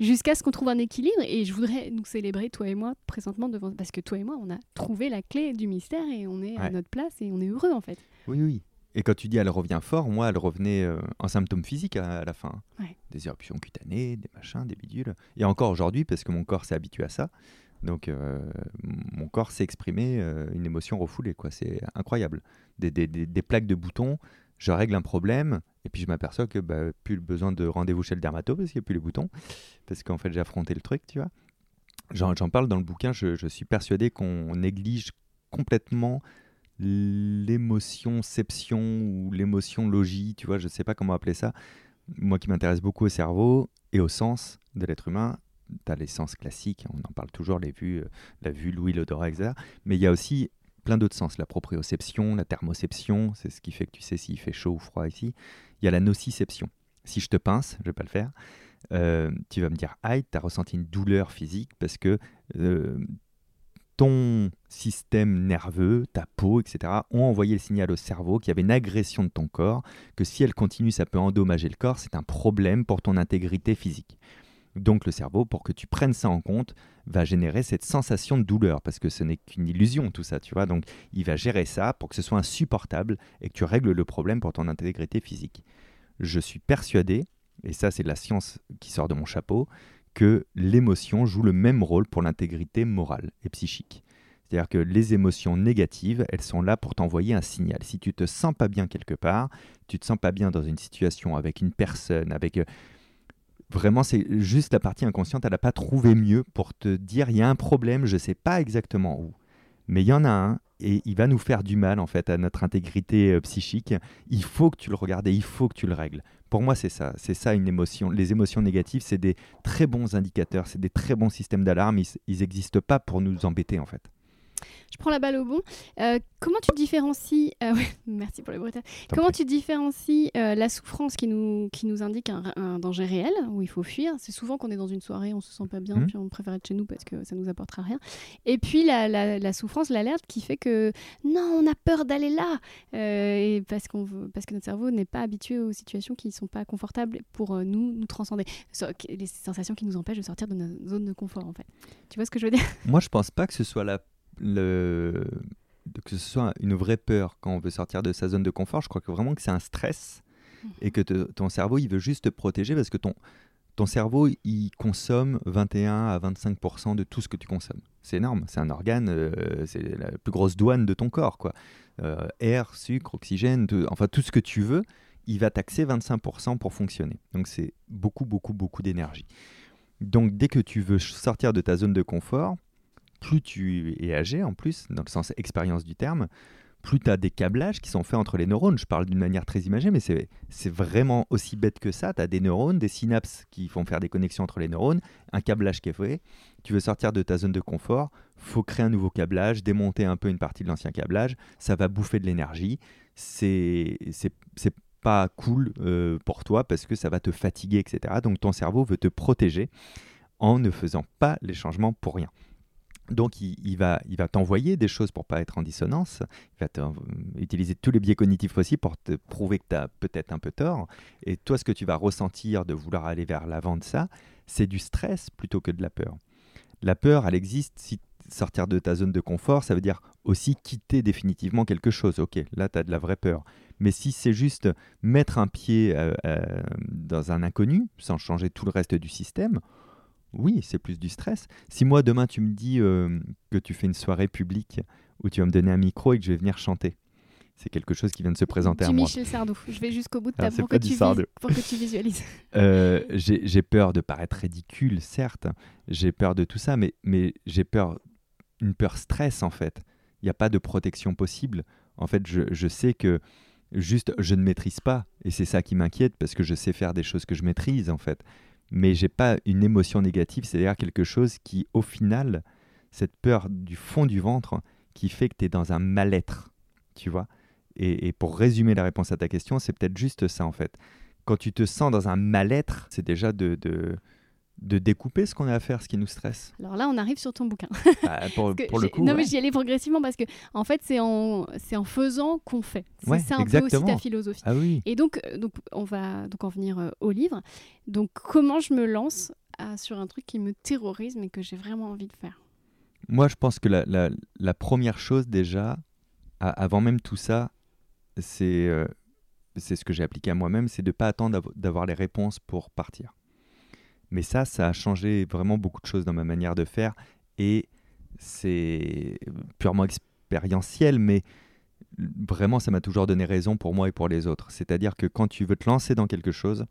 Jusqu'à ce qu'on trouve un équilibre. Et je voudrais nous célébrer, toi et moi, présentement, devant... parce que toi et moi, on a trouvé la clé du mystère et on est à notre place et on est heureux, en fait. Oui, oui. Et quand tu dis elle revient fort, moi, elle revenait euh, en symptômes physiques à, la fin. Des éruptions cutanées, des machins, des bidules. Et encore aujourd'hui, parce que mon corps s'est habitué à ça. Donc, euh, mon corps s'est exprimé euh, une émotion refoulée, quoi. C'est incroyable. Des, des, des, plaques de boutons, je règle un problème, et puis je m'aperçois que bah, plus le besoin de rendez-vous chez le dermato parce qu'il n'y a plus les boutons, parce qu'en fait j'ai affronté le truc, tu vois. J'en parle dans le bouquin, je, suis persuadé qu'on néglige complètement l'émotion-ception ou l'émotion-logie, tu vois, je ne sais pas comment appeler ça. Moi qui m'intéresse beaucoup au cerveau et au sens de l'être humain, tu as les sens classiques, on en parle toujours, les vues, euh, la vue, l'ouïe, l'odorat, etc. Mais il y a aussi plein d'autres sens, la proprioception, la thermoception, c'est ce qui fait que tu sais s'il fait chaud ou froid ici. Il y a la nociception. Si je te pince, je vais pas le faire, euh, tu vas me dire aïe, tu as ressenti une douleur physique parce que euh, ton système nerveux, ta peau, etc., ont envoyé le signal au cerveau qu'il y avait une agression de ton corps, que si elle continue, ça peut endommager le corps, c'est un problème pour ton intégrité physique. Donc le cerveau, pour que tu prennes ça en compte, va générer cette sensation de douleur, parce que ce n'est qu'une illusion tout ça, tu vois. Donc il va gérer ça pour que ce soit insupportable et que tu règles le problème pour ton intégrité physique. Je suis persuadé, et ça c'est la science qui sort de mon chapeau, que l'émotion joue le même rôle pour l'intégrité morale et psychique. C'est-à-dire que les émotions négatives, elles sont là pour t'envoyer un signal. Si tu te sens pas bien quelque part, tu te sens pas bien dans une situation avec une personne, avec euh, vraiment c'est juste la partie inconsciente, elle n'a pas trouvé mieux pour te dire il y a un problème, je sais pas exactement où, mais il y en a un et il va nous faire du mal en fait à notre intégrité euh, psychique. Il faut que tu le regardes et il faut que tu le règles. Pour moi, c'est ça. C'est ça une émotion. Les émotions négatives, c'est des très bons indicateurs, c'est des très bons systèmes d'alarme. Ils n'existent pas pour nous embêter en fait. Je prends la balle au bon. Euh, comment tu différencies euh, Merci pour le brutal. Comment tu différencies euh, la souffrance qui nous, qui nous indique un, danger réel où il faut fuir? C'est souvent qu'on est dans une soirée, on se sent pas bien, mmh. puis on préfère être chez nous parce que ça nous apportera rien. Et puis la, la, souffrance, l'alerte qui fait que non, on a peur d'aller là et parce, qu'on parce que notre cerveau n'est pas habitué aux situations qui ne sont pas confortables pour nous, nous transcender. Les sensations qui nous empêchent de sortir de notre zone de confort en fait. Tu vois ce que je veux dire? Moi, je pense pas que ce soit la le, que ce soit une vraie peur quand on veut sortir de sa zone de confort, je crois que vraiment que c'est un stress mhm. et que ton cerveau, il veut juste te protéger parce que ton, ton cerveau, il consomme 21 à 25% de tout ce que tu consommes. C'est énorme, c'est un organe, euh, c'est la plus grosse douane de ton corps. quoi. Euh, air, sucre, oxygène, enfin tout ce que tu veux, il va taxer 25% pour fonctionner. Donc c'est beaucoup, beaucoup, beaucoup d'énergie. Donc dès que tu veux sortir de ta zone de confort, plus tu es âgé en plus, dans le sens expérience du terme, plus tu as des câblages qui sont faits entre les neurones. Je parle d'une manière très imagée, mais c'est vraiment aussi bête que ça. Tu as des neurones, des synapses qui font faire des connexions entre les neurones, un câblage qui est fait. Tu veux sortir de ta zone de confort, faut créer un nouveau câblage, démonter un peu une partie de l'ancien câblage. Ça va bouffer de l'énergie. C'est pas cool euh, pour toi parce que ça va te fatiguer, etc. Donc ton cerveau veut te protéger en ne faisant pas les changements pour rien. Donc, il, va, t'envoyer des choses pour pas être en dissonance. Il va utiliser tous les biais cognitifs possibles pour te prouver que tu as peut-être un peu tort. Et toi, ce que tu vas ressentir de vouloir aller vers l'avant de ça, c'est du stress plutôt que de la peur. La peur, elle existe si sortir de ta zone de confort, ça veut dire aussi quitter définitivement quelque chose. Ok, là, tu as de la vraie peur. Mais si c'est juste mettre un pied euh, euh, dans un inconnu, sans changer tout le reste du système, oui, c'est plus du stress. Si moi, demain, tu me dis euh, que tu fais une soirée publique où tu vas me donner un micro et que je vais venir chanter, c'est quelque chose qui vient de se présenter à moi. Michel Sardou. Je vais jusqu'au bout de ta pour, que tu pour que tu visualises. Euh, j'ai peur de paraître ridicule, certes. J'ai peur de tout ça, mais, mais j'ai peur, une peur stress en fait. Il n'y a pas de protection possible. En fait, je, je sais que juste je ne maîtrise pas et c'est ça qui m'inquiète parce que je sais faire des choses que je maîtrise en fait mais j'ai pas une émotion négative, c'est-à-dire quelque chose qui, au final, cette peur du fond du ventre, qui fait que tu es dans un mal-être, tu vois? Et, pour résumer la réponse à ta question, c'est peut-être juste ça, en fait. Quand tu te sens dans un mal-être, c'est déjà de, de, de, découper ce qu'on a à faire, ce qui nous stresse. Alors là, on arrive sur ton bouquin. Bah, pour, pour le coup, non, mais j'y allais progressivement parce que, en fait, c'est en, faisant qu'on fait. C'est ça un peu aussi ta philosophie. Ah oui. Et donc, euh, donc, on va donc en venir euh, au livre. Donc, comment je me lance sur un truc qui me terrorise mais que j'ai vraiment envie de faire? Moi, je pense que la, la, première chose déjà, avant même tout ça, c'est euh, c'est ce que j'ai appliqué à moi-même, c'est de ne pas attendre d'avoir les réponses pour partir. Mais ça, ça a changé vraiment beaucoup de choses dans ma manière de faire et c'est purement expérientiel, mais vraiment, ça m'a toujours donné raison pour moi et pour les autres. C'est-à-dire que quand tu veux te lancer dans quelque chose,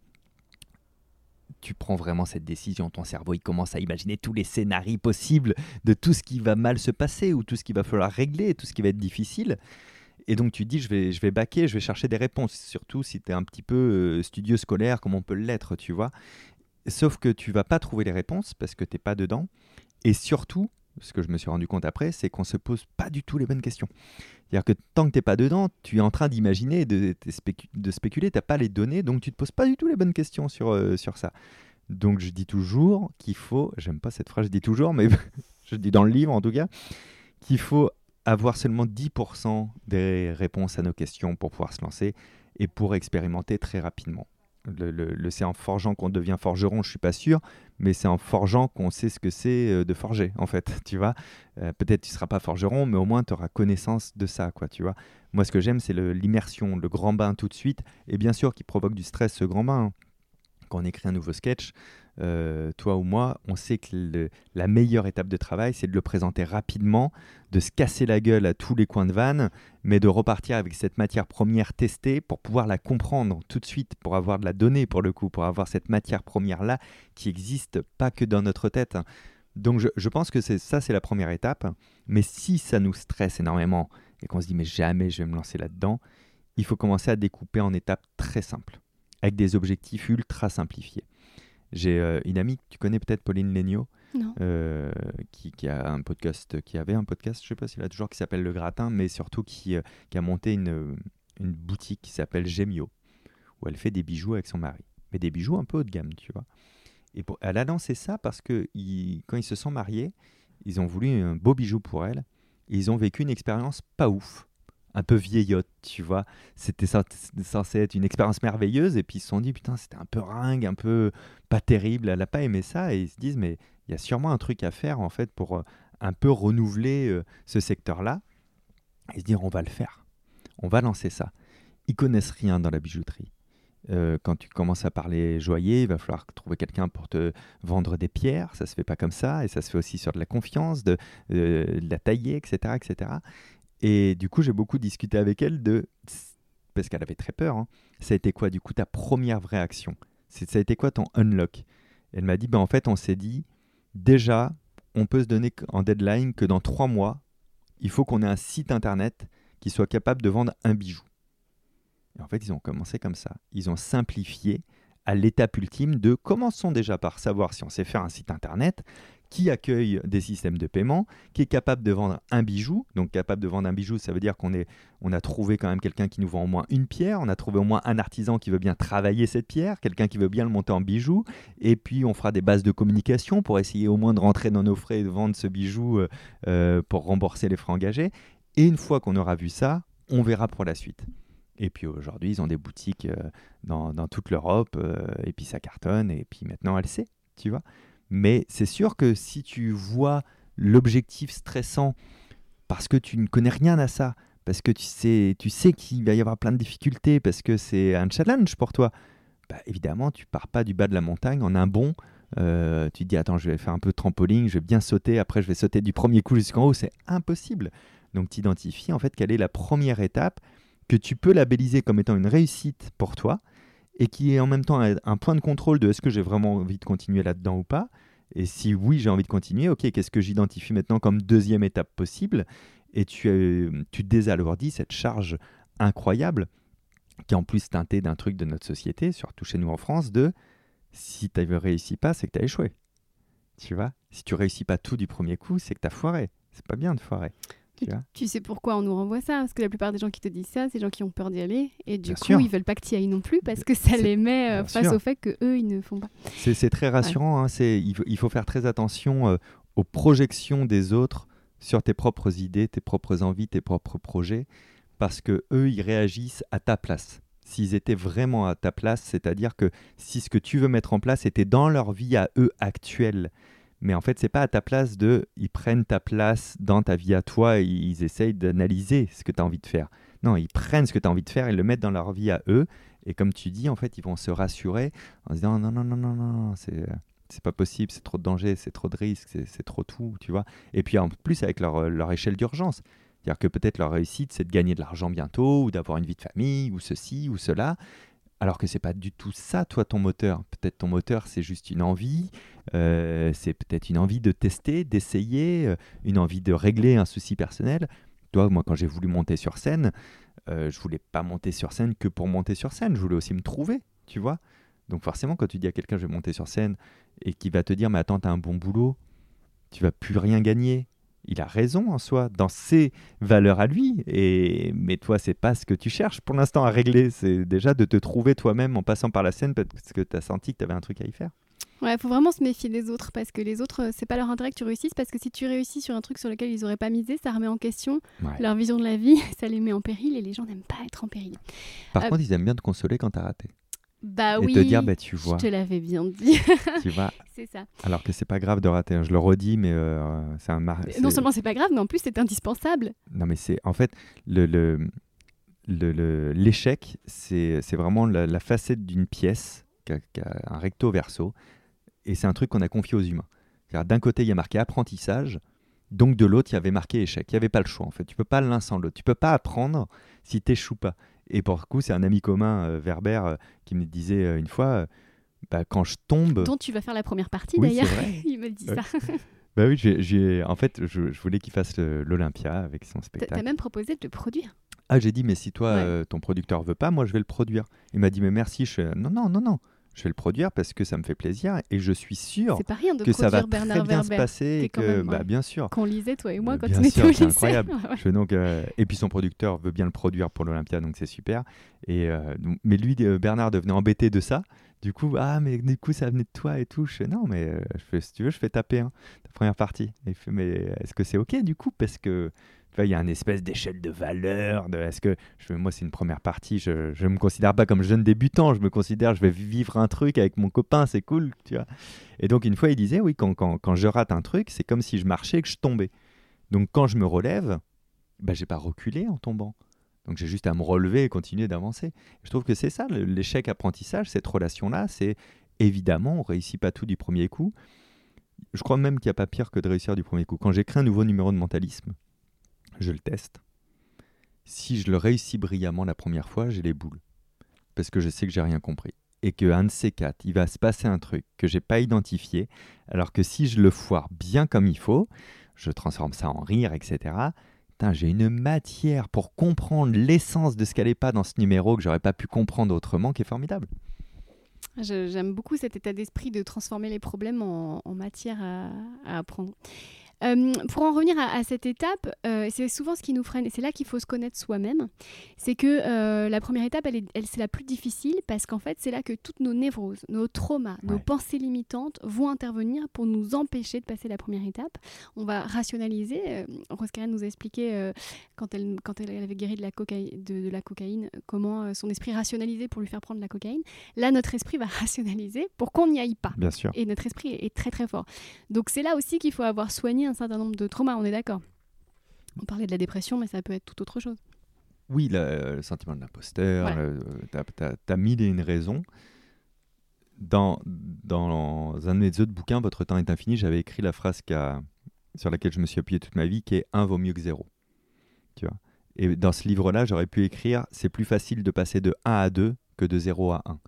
tu prends vraiment cette décision. Ton cerveau, il commence à imaginer tous les scénarios possibles de tout ce qui va mal se passer ou tout ce qu'il va falloir régler, tout ce qui va être difficile. Et donc tu dis, je vais, je vais baquer, je vais chercher des réponses, surtout si tu es un petit peu euh, studieux scolaire, comme on peut l'être, tu vois. Sauf que tu vas pas trouver les réponses parce que tu n'es pas dedans. Et surtout, ce que je me suis rendu compte après, c'est qu'on se pose pas du tout les bonnes questions. C'est-à-dire que tant que tu n'es pas dedans, tu es en train d'imaginer, de, de, spéculer, tu n'as pas les données, donc tu te poses pas du tout les bonnes questions sur, euh, sur ça. Donc je dis toujours qu'il faut, j'aime pas cette phrase, je dis toujours, mais je dis dans le livre en tout cas, qu'il faut avoir seulement 10% des réponses à nos questions pour pouvoir se lancer et pour expérimenter très rapidement. Le, c'est en forgeant qu'on devient forgeron, je suis pas sûr, mais c'est en forgeant qu'on sait ce que c'est euh, de forger, en fait, tu vois. Euh, peut-être tu seras pas forgeron, mais au moins tu auras connaissance de ça, quoi, tu vois. Moi, ce que j'aime, c'est l'immersion, le, grand bain tout de suite, et bien sûr qui provoque du stress, ce grand bain. quand on écrit un nouveau sketch, euh, toi ou moi, on sait que la meilleure étape de travail, c'est de le présenter rapidement, de se casser la gueule à tous les coins de vanne, mais de repartir avec cette matière première testée pour pouvoir la comprendre tout de suite, pour avoir de la donnée pour le coup, pour avoir cette matière première-là qui existe pas que dans notre tête. Donc je, je pense que ça, c'est la première étape. Mais si ça nous stresse énormément et qu'on se dit mais jamais je vais me lancer là-dedans, il faut commencer à découper en étapes très simples, avec des objectifs ultra simplifiés. J'ai euh, une amie, tu connais peut-être Pauline Legnaud, euh, qui, qui a un podcast, qui avait un podcast, je sais pas s'il a toujours, qui s'appelle Le Gratin, mais surtout qui, euh, qui a monté une, une boutique qui s'appelle Gemio, où elle fait des bijoux avec son mari. Mais des bijoux un peu haut de gamme, tu vois. Et pour- elle a lancé ça parce que quand ils se sont mariés, ils ont voulu un beau bijou pour elle. Et ils ont vécu une expérience pas ouf, un peu vieillotte, tu vois. C'était cen- censé être une expérience merveilleuse. Et puis ils se sont dit, putain, c'était un peu ringue, un peu pas terrible. Elle n'a pas aimé ça. Et ils se disent, mais il y a sûrement un truc à faire, en fait, pour euh, un peu renouveler euh, ce secteur-là. Et se dire, on va le faire. On va lancer ça. Ils connaissent rien dans la bijouterie. Euh, quand tu commences à parler joaillier, il va falloir trouver quelqu'un pour te vendre des pierres. Ça se fait pas comme ça, et ça se fait aussi sur de la confiance, de, de la tailler, etc., etc. Et du coup, j'ai beaucoup discuté avec elle de parce qu'elle avait très peur. hein. Ça a été quoi, du coup, ta première vraie action? Ça a été quoi ton unlock? Elle m'a dit, ben, en fait, on s'est dit, déjà, on peut se donner en deadline que dans trois mois, il faut qu'on ait un site internet qui soit capable de vendre un bijou. Et en fait, ils ont commencé comme ça. Ils ont simplifié à l'étape ultime de commençons déjà par savoir si on sait faire un site internet qui accueille des systèmes de paiement, qui est capable de vendre un bijou. Donc capable de vendre un bijou, ça veut dire qu'on on a trouvé quand même quelqu'un qui nous vend au moins une pierre, on a trouvé au moins un artisan qui veut bien travailler cette pierre, quelqu'un qui veut bien le monter en bijou, et puis on fera des bases de communication pour essayer au moins de rentrer dans nos frais et de vendre ce bijou euh, euh, pour rembourser les frais engagés. Et une fois qu'on aura vu ça, on verra pour la suite. Et puis aujourd'hui, ils ont des boutiques euh, dans, dans toute l'Europe, et puis ça cartonne, et puis maintenant elle sait, tu vois. Mais c'est sûr que si tu vois l'objectif stressant parce que tu ne connais rien à ça, parce que tu sais, tu sais qu'il va y avoir plein de difficultés, parce que c'est un challenge pour toi, bah, évidemment, tu pars pas du bas de la montagne en un bond. euh, tu te dis, attends, je vais faire un peu de trampoline, je vais bien sauter, après je vais sauter du premier coup jusqu'en haut, c'est impossible. Donc tu identifies en fait quelle est la première étape que tu peux labelliser comme étant une réussite pour toi et qui est en même temps un, point de contrôle de est-ce que j'ai vraiment envie de continuer là-dedans ou pas. Et si oui, j'ai envie de continuer, ok, qu'est-ce que j'identifie maintenant comme deuxième étape possible? Et tu, euh, tu désalourdis cette charge incroyable qui est en plus teintée d'un truc de notre société, surtout chez nous en France, de si tu ne réussis pas, c'est que tu as échoué. Tu vois? Si tu réussis pas tout du premier coup, c'est que tu as foiré. C'est pas bien de foirer. Tu vois Tu sais pourquoi on nous renvoie ça Parce que la plupart des gens qui te disent ça, c'est des gens qui ont peur d'y aller. Et du Bien coup, sûr. ils veulent pas que tu y ailles non plus parce que ça les met euh, face sûr. au fait que eux ils ne font pas. C'est très rassurant. hein, c'est- il, faut, il faut faire très attention euh, aux projections des autres sur tes propres idées, tes propres envies, tes propres projets, parce que eux, ils réagissent à ta place. S'ils étaient vraiment à ta place, c'est-à-dire que si ce que tu veux mettre en place était dans leur vie à eux actuelle, mais en fait, c'est pas à ta place de, ils prennent ta place dans ta vie à toi et ils essayent d'analyser ce que tu as envie de faire. Non, ils prennent ce que tu as envie de faire et le mettent dans leur vie à eux. Et comme tu dis, en fait, ils vont se rassurer en se disant non, non, non, non, non, c'est c'est pas possible, c'est trop de danger, c'est trop de risques, c'est trop tout, tu vois. Et puis en plus avec leur, leur échelle d'urgence. C'est-à-dire que peut-être leur réussite, c'est de gagner de l'argent bientôt, ou d'avoir une vie de famille, ou ceci, ou cela. Alors que c'est pas du tout ça, toi, ton moteur. Peut-être ton moteur, c'est juste une envie, euh, c'est peut-être une envie de tester, d'essayer, euh, une envie de régler un souci personnel. Toi, moi, quand j'ai voulu monter sur scène, euh, je voulais pas monter sur scène que pour monter sur scène, je voulais aussi me trouver, tu vois. Donc forcément, quand tu dis à quelqu'un je vais monter sur scène et qui va te dire mais attends, t'as un bon boulot, tu vas plus rien gagner. Il a raison en soi, dans ses valeurs à lui. Et mais toi, c'est pas ce que tu cherches pour l'instant à régler. C'est déjà de te trouver toi-même en passant par la scène parce que tu as senti que tu avais un truc à y faire. Ouais, faut vraiment se méfier des autres parce que les autres, c'est pas leur intérêt que tu réussisses parce que si tu réussis sur un truc sur lequel ils auraient pas misé, ça remet en question Ouais. leur vision de la vie, ça les met en péril et les gens n'aiment pas être en péril. Par Euh, contre, ils aiment bien te consoler quand t'as raté. Bah et oui. te dire bah tu je vois, te l'avais bien dit, tu vois. c'est ça. Alors que c'est pas grave de rater. Je le redis, mais euh, c'est un mar- Non seulement c'est pas grave, mais en plus c'est indispensable. Non, mais c'est en fait le le- l'échec, c'est vraiment la, la facette d'une pièce qui a, qui a un recto verso, et c'est un truc qu'on a confié aux humains. D'un côté, il y a marqué apprentissage, donc de l'autre, il y avait marqué échec. Il n'y avait pas le choix, en fait. Tu peux pas l'un sans l'autre. Tu peux pas apprendre si tu échoues pas. Et pour le coup, c'est un ami commun, euh, Verber, euh, qui me disait euh, une fois, euh, bah, quand je tombe... Dont tu vas faire la première partie Oui, d'ailleurs. Il me dit ça. Bah oui, j'ai- j'ai- en fait, je, je voulais qu'il fasse l'Olympia avec son spectacle. T'as même proposé de le produire. Ah, j'ai dit, mais si toi, Ouais. euh, ton producteur veut pas, moi, je vais le produire. Il m'a dit, mais merci. Je non, non, non, non. Je vais le produire parce que ça me fait plaisir et je suis sûr C'est pas rien de que ça va produire Bernard très bien se passer et que, même, bah, bien sûr. Qu'on lisait toi et moi Euh, quand bien on était au c'est lycée. incroyable. Ouais. Je donc, euh, et puis son producteur veut bien le produire pour l'Olympia, donc c'est super. Et, euh, donc- mais lui, Bernard devenait embêté de ça. Du coup, ah, mais du coup, ça venait de toi et tout. Je fais, non, mais euh, je si tu veux, je fais taper hein, ta première partie. Et fait, mais est-ce que c'est OK du coup? Parce que il y a une espèce d'échelle de valeur. De, est-ce que je moi, c'est une première partie. Je ne me considère pas comme jeune débutant. Je me considère, je vais vivre un truc avec mon copain, c'est cool, tu vois. Et donc, une fois, il disait, oui, quand, quand, quand je rate un truc, c'est comme si je marchais et que je tombais. Donc, quand je me relève, bah, j'ai pas reculé en tombant. Donc j'ai juste à me relever et continuer d'avancer. Je trouve que c'est ça, l'échec apprentissage, cette relation-là, c'est évidemment, on réussit pas tout du premier coup. Je crois même qu'il n'y a pas pire que de réussir du premier coup. Quand j'écris un nouveau numéro de mentalisme, je le teste. Si je le réussis brillamment la première fois, j'ai les boules. Parce que je sais que j'ai rien compris. Et qu'un de ces quatre, il va se passer un truc que j'ai pas identifié, alors que si je le foire bien comme il faut, je transforme ça en rire, etc. J'ai une matière pour comprendre l'essence de ce qu'elle n'est pas dans ce numéro que j'aurais pas pu comprendre autrement, qui est formidable. J'aime beaucoup cet état d'esprit de transformer les problèmes en, en matière à, à apprendre. Euh, pour en revenir à, à cette étape, euh, c'est souvent ce qui nous freine, et c'est là qu'il faut se connaître soi-même. C'est que euh, la première étape, elle est, elle, c'est la plus difficile parce qu'en fait, c'est là que toutes nos névroses, nos traumas, nos pensées limitantes vont intervenir pour nous empêcher de passer la première étape. On va rationaliser. Rose Karen nous a expliqué quand, elle, quand elle avait guéri de la, cocaïne, de, de la cocaïne, comment son esprit rationalisait pour lui faire prendre la cocaïne. Là, notre esprit va rationaliser pour qu'on n'y aille pas. Bien sûr. Et notre esprit est très très fort. Donc c'est là aussi qu'il faut avoir soigné un certain nombre de traumas, on est d'accord. On parlait de la dépression, mais ça peut être tout autre chose. Oui, le, le sentiment de l'imposteur, Voilà. le- t'as, t'as- t'as mille et une raisons. Dans, dans un de mes autres bouquins, Votre temps est infini, j'avais écrit la phrase sur laquelle je me suis appuyé toute ma vie, qui est 1 vaut mieux que 0. Tu vois? Et dans ce livre-là, j'aurais pu écrire c'est plus facile de passer de 1 à 2 que de 0 à 1.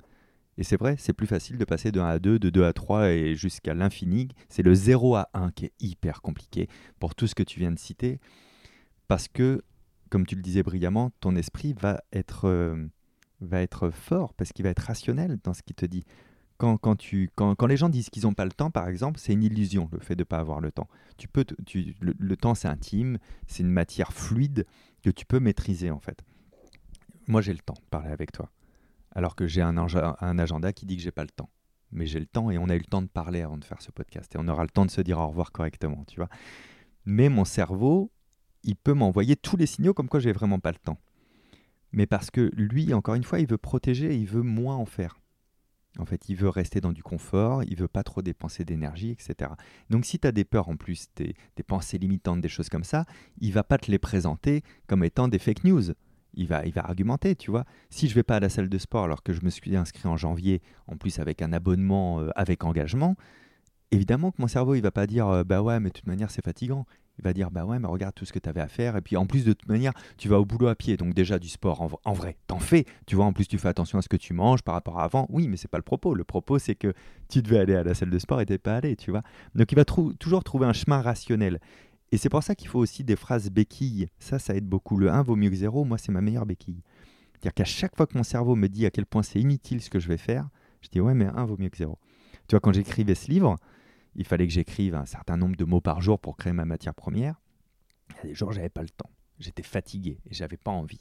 Et c'est vrai, c'est plus facile de passer de 1 à 2, de 2 à 3 et jusqu'à l'infini. C'est le 0 à 1 qui est hyper compliqué pour tout ce que tu viens de citer. Parce que, comme tu le disais brillamment, ton esprit va être, euh, va être fort, parce qu'il va être rationnel dans ce qu'il te dit. Quand, quand, tu, quand, quand les gens disent qu'ils n'ont pas le temps, par exemple, c'est une illusion, le fait de ne pas avoir le temps. Tu peux, tu, le, le temps, c'est intime, c'est une matière fluide que tu peux maîtriser, en fait. Moi, j'ai le temps de parler avec toi alors que j'ai un, agenda qui dit que j'ai pas le temps. Mais j'ai le temps et on a eu le temps de parler avant de faire ce podcast et on aura le temps de se dire au revoir correctement, tu vois. Mais mon cerveau, il peut m'envoyer tous les signaux comme quoi j'ai vraiment pas le temps. Mais parce que lui, encore une fois, il veut protéger et il veut moins en faire. En fait, il veut rester dans du confort, il veut pas trop dépenser d'énergie, etc. Donc si tu as des peurs en plus, des, des pensées limitantes, des choses comme ça, il va pas te les présenter comme étant des fake news. Il va, il va argumenter, tu vois. Si je vais pas à la salle de sport alors que je me suis inscrit en janvier, en plus avec un abonnement euh, avec engagement, évidemment que mon cerveau, il va pas dire euh, bah ouais, mais de toute manière, c'est fatigant. Il va dire bah ouais, mais regarde tout ce que tu avais à faire. Et puis en plus, de toute manière, tu vas au boulot à pied. Donc déjà, du sport, en, vrai, t'en fais. Tu vois, en plus, tu fais attention à ce que tu manges par rapport à avant. Oui, mais c'est pas le propos. Le propos, c'est que tu devais aller à la salle de sport et t'es pas allé, tu vois. Donc il va toujours trouver un chemin rationnel. Et c'est pour ça qu'il faut aussi des phrases béquilles. Ça, ça aide beaucoup. Le 1 vaut mieux que 0, moi, c'est ma meilleure béquille. C'est-à-dire qu'à chaque fois que mon cerveau me dit à quel point c'est inutile ce que je vais faire, je dis ouais, mais 1 vaut mieux que 0. Tu vois, quand j'écrivais ce livre, il fallait que j'écrive un certain nombre de mots par jour pour créer ma matière première. Il y a des jours, j'avais pas le temps. J'étais fatigué et j'avais pas envie.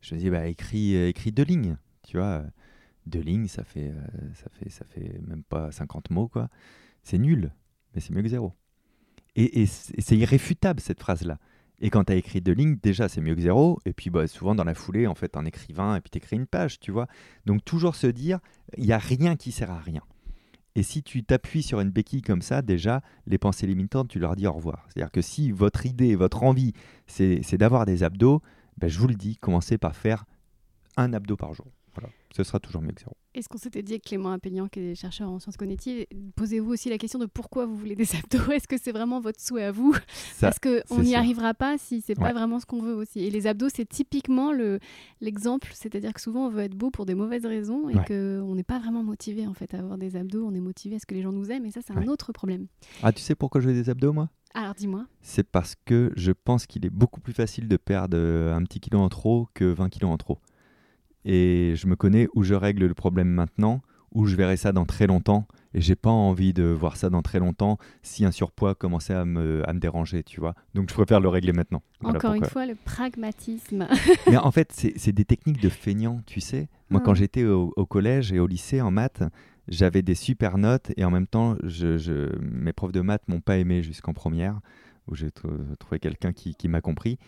Je me disais, bah, écris, euh, deux lignes. Tu vois, euh, deux lignes, ça fait, euh, ça fait, ça fait même pas 50 mots, quoi. C'est nul, mais c'est mieux que zéro. Et, c'est irréfutable, cette phrase-là. Et quand tu as écrit deux lignes, déjà, c'est mieux que zéro. Et puis, bah, souvent, dans la foulée, en fait, en écrivain, et puis tu écris une page, tu vois. Donc, toujours se dire, il n'y a rien qui sert à rien. Et si tu t'appuies sur une béquille comme ça, déjà, les pensées limitantes, tu leur dis au revoir. C'est-à-dire que si votre idée, votre envie, c'est d'avoir des abdos, ben, je vous le dis, commencez par faire un abdo par jour. Voilà, ce sera toujours mieux que zéro. Est-ce qu'on s'était dit avec Clément Appélian, qui est chercheur en sciences cognitives, posez-vous aussi la question de pourquoi vous voulez des abdos? Est-ce que c'est vraiment votre souhait à vous? Ça, Parce qu'on n'y arrivera pas si c'est pas Ouais. vraiment ce qu'on veut aussi. Et les abdos, c'est typiquement le- l'exemple, c'est-à-dire que souvent on veut être beau pour des mauvaises raisons et Ouais. qu'on n'est pas vraiment motivé en fait à avoir des abdos, on est motivé à ce que les gens nous aiment et ça c'est un autre problème. Ah, tu sais pourquoi je veux des abdos, moi? Alors dis-moi. C'est parce que je pense qu'il est beaucoup plus facile de perdre euh, un petit kilo en trop que 20 kilos en trop. Et je me connais où je règle le problème maintenant, où je verrai ça dans très longtemps. Et j'ai pas envie de voir ça dans très longtemps si un surpoids commençait à me, à me déranger, tu vois. Donc je préfère le régler maintenant. Voilà Encore une fois, le pragmatisme. Mais en fait, c'est des techniques de feignant, tu sais. Moi, quand j'étais au, au collège et au lycée en maths, j'avais des super notes et en même temps, je, je- mes profs de maths m'ont pas aimé jusqu'en première, où j'ai tr- trouvé quelqu'un qui, qui m'a compris.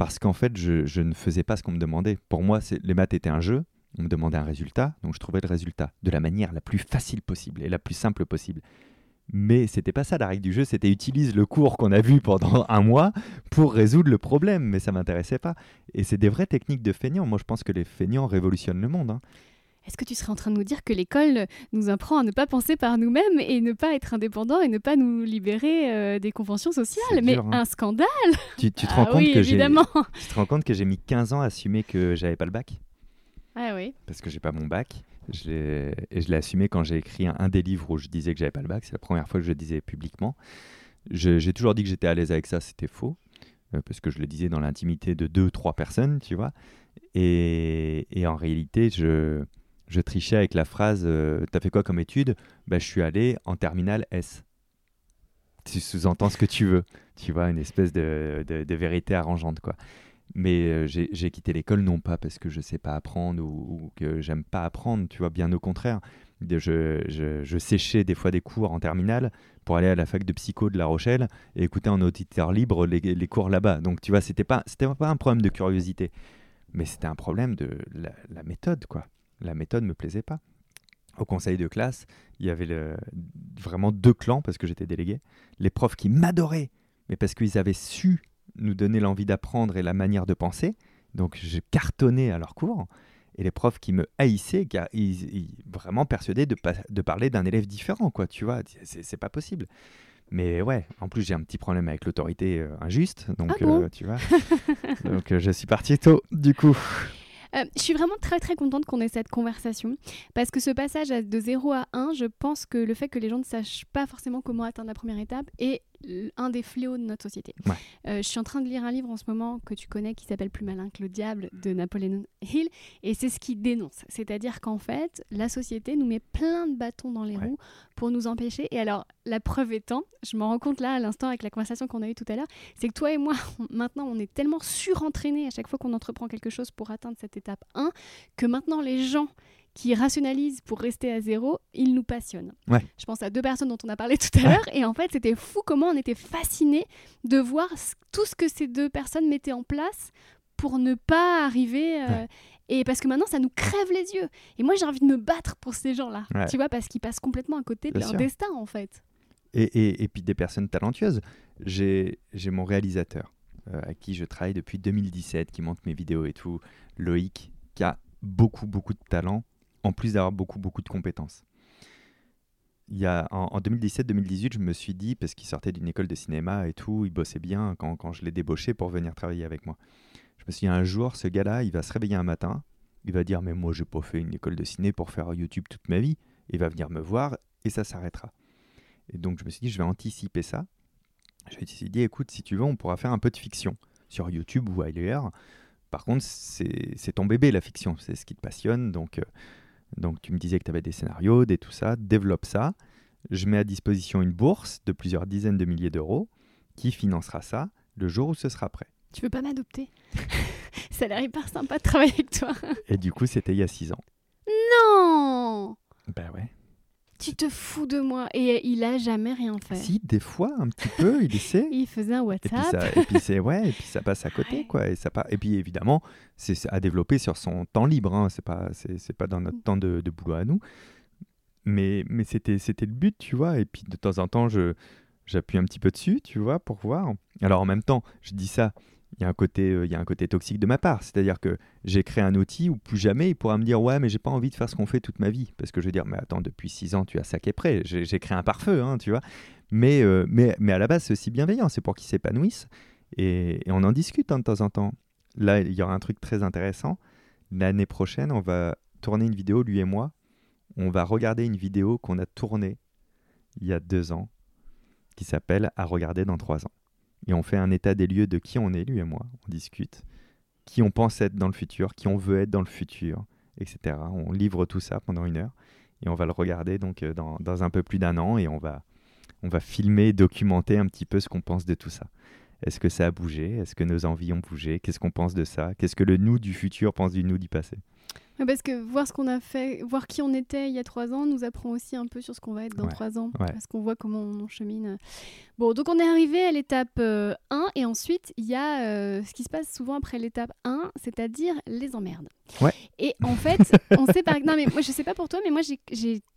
Parce qu'en fait, je, ne faisais pas ce qu'on me demandait. Pour moi, les maths étaient un jeu. On me demandait un résultat, donc je trouvais le résultat de la manière la plus facile possible et la plus simple possible. Mais c'était pas ça la règle du jeu, c'était utilise le cours qu'on a vu pendant un mois pour résoudre le problème, mais ça m'intéressait pas. Et c'est des vraies techniques de feignants. Moi, je pense que les feignants révolutionnent le monde. hein. Est-ce que tu serais en train de nous dire que l'école nous apprend à ne pas penser par nous-mêmes et ne pas être indépendants et ne pas nous libérer euh, des conventions sociales? Mais dur, hein. un scandale Tu, tu te Ah rends compte oui, que j'ai, évidemment tu te rends compte que j'ai mis 15 ans à assumer que j'avais pas le bac? Ah oui. parce que j'ai pas mon bac. Je et je l'ai assumé quand j'ai écrit un, un des livres où je disais que j'avais pas le bac. C'est la première fois que je le disais publiquement. J'ai toujours dit que j'étais à l'aise avec ça. C'était faux euh, parce que je le disais dans l'intimité de deux, trois personnes, tu vois. Et, et en réalité, je, je trichais avec la phrase euh, T'as fait quoi comme étude? Bah, Je suis allé en terminale S. Tu sous-entends ce que tu veux. Tu vois, une espèce de, de- vérité arrangeante, quoi. Mais euh, j'ai quitté l'école non pas parce que je sais pas apprendre ou, que j'aime pas apprendre, tu vois, bien au contraire. Je, séchais des fois des cours en terminale pour aller à la fac de psycho de La Rochelle et écouter en auditeur libre les, cours là-bas. Donc tu vois, c'était pas, pas un problème de curiosité, mais c'était un problème de la, la méthode, quoi. La méthode me plaisait pas. Au conseil de classe, il y avait le- vraiment deux clans parce que j'étais délégué. Les profs qui m'adoraient, mais parce qu'ils avaient su nous donner l'envie d'apprendre et la manière de penser. Donc je cartonnais à leurs cours. Et les profs qui me haïssaient, car ils, ils- vraiment persuadés de, parler d'un élève différent, quoi, tu vois, c'est c'est pas possible. Mais ouais, en plus j'ai un petit problème avec l'autorité euh, injuste, donc Ah bon euh, tu vois. donc euh, je suis parti tôt, du coup. Euh, je suis vraiment très très contente qu'on ait cette conversation. Parce que ce passage de 0 à 1, je pense que le fait que les gens ne sachent pas forcément comment atteindre la première étape est un des fléaux de notre société. Ouais. Euh, je suis en train de lire un livre en ce moment que tu connais qui s'appelle Plus malin que le diable de Napoleon Hill et c'est ce qu'il dénonce. C'est-à-dire qu'en fait, la société nous met plein de bâtons dans les Ouais. roues pour nous empêcher. Et alors, la preuve étant, je m'en rends compte là à l'instant avec la conversation qu'on a eue tout à l'heure, c'est que toi et moi, on- maintenant, on est tellement surentraînés à chaque fois qu'on entreprend quelque chose pour atteindre cette étape 1 que maintenant les gens qui rationalisent pour rester à zéro, ils nous passionnent. Ouais. Je pense à deux personnes dont on a parlé tout à l'heure et en fait c'était fou comment on était fascinés de voir tout ce que ces deux personnes mettaient en place pour ne pas arriver... euh, Ouais. Et parce que maintenant, ça nous crève les yeux. Et moi, j'ai envie de me battre pour ces gens-là. Ouais. Tu vois, parce qu'ils passent complètement à côté de Bien leur sûr. destin, en fait. Et, et- et puis des personnes talentueuses. J'ai j'ai mon réalisateur euh, à qui je travaille depuis 2017, qui monte mes vidéos et tout, Loïc, qui a beaucoup, beaucoup de talent, en plus d'avoir beaucoup, beaucoup de compétences. Il y a, en, en 2017-2018, je me suis dit, parce qu'il sortait d'une école de cinéma et tout, il bossait bien quand, quand je l'ai débauché pour venir travailler avec moi. Je me suis dit, un jour, ce gars-là, il va se réveiller un matin, il va dire, mais moi, j'ai pas fait une école de ciné pour faire YouTube toute ma vie. Il va venir me voir et ça s'arrêtera. Et donc, je me suis dit, je vais anticiper ça. Je me suis dit, écoute, si tu veux, on pourra faire un peu de fiction sur YouTube ou ailleurs. Par contre, c'est c'est ton bébé, la fiction. C'est ce qui te passionne. Donc, euh, donc tu me disais que tu avais des scénarios, des tout ça. Développe ça. Je mets à disposition une bourse de plusieurs dizaines de milliers d'euros qui financera ça le jour où ce sera prêt. Tu veux pas m'adopter? Ça a l'air hyper sympa de travailler avec toi. Et du coup, c'était il y a six ans. Non Ben ouais. Tu te fous de moi. Et il a jamais rien fait. Si, des fois, un petit peu, il essaie. Il faisait un Et puis WhatsApp. ça, et puis c'est ouais, et puis ça passe à côté Ouais. quoi. Et ça et puis évidemment, c'est à développer sur son temps libre. Hein. C'est pas c'est c'est pas dans notre temps de, de boulot à nous. Mais mais c'était c'était le but, tu vois. Et puis de temps en temps, je j'appuie un petit peu dessus, tu vois, pour voir. Alors en même temps, je dis ça. Il y, a un côté, il y a un côté toxique de ma part. C'est-à-dire que j'ai créé un outil où plus jamais il pourra me dire Ouais, mais j'ai pas envie de faire ce qu'on fait toute ma vie. Parce que je vais dire Mais attends, depuis six ans, tu as sac et prêt. J'ai créé un pare-feu, hein, tu vois. Mais, mais, mais à la base, c'est aussi bienveillant. C'est pour qu'ils s'épanouissent. Et, on en discute hein, de temps en temps. Là, il y aura un truc très intéressant. L'année prochaine, on va tourner une vidéo, lui et moi. On va regarder une vidéo qu'on a tournée il y a deux ans qui s'appelle À regarder dans trois ans. Et on fait un état des lieux de qui on est, lui et moi. On discute. Qui on pense être dans le futur, qui on veut être dans le futur, etc. On livre tout ça pendant une heure. Et on va le regarder donc euh, dans, dans un peu plus d'un an et on va, on va filmer, documenter un petit peu ce qu'on pense de tout ça. Est-ce que ça a bougé? Est-ce que nos envies ont bougé? Qu'est-ce qu'on pense de ça? Qu'est-ce que le nous du futur pense du nous du passé? Parce que voir ce qu'on a fait, voir qui on était il y a trois ans, nous apprend aussi un peu sur ce qu'on va être dans trois ans. Parce qu'on voit comment on, chemine. Bon, donc on est arrivé à l'étape 1 euh, et ensuite il y a euh, ce qui se passe souvent après l'étape 1, c'est-à-dire les emmerdes. Ouais. Et en fait, on sait pas. Non, mais moi je sais pas pour toi, mais moi j'ai,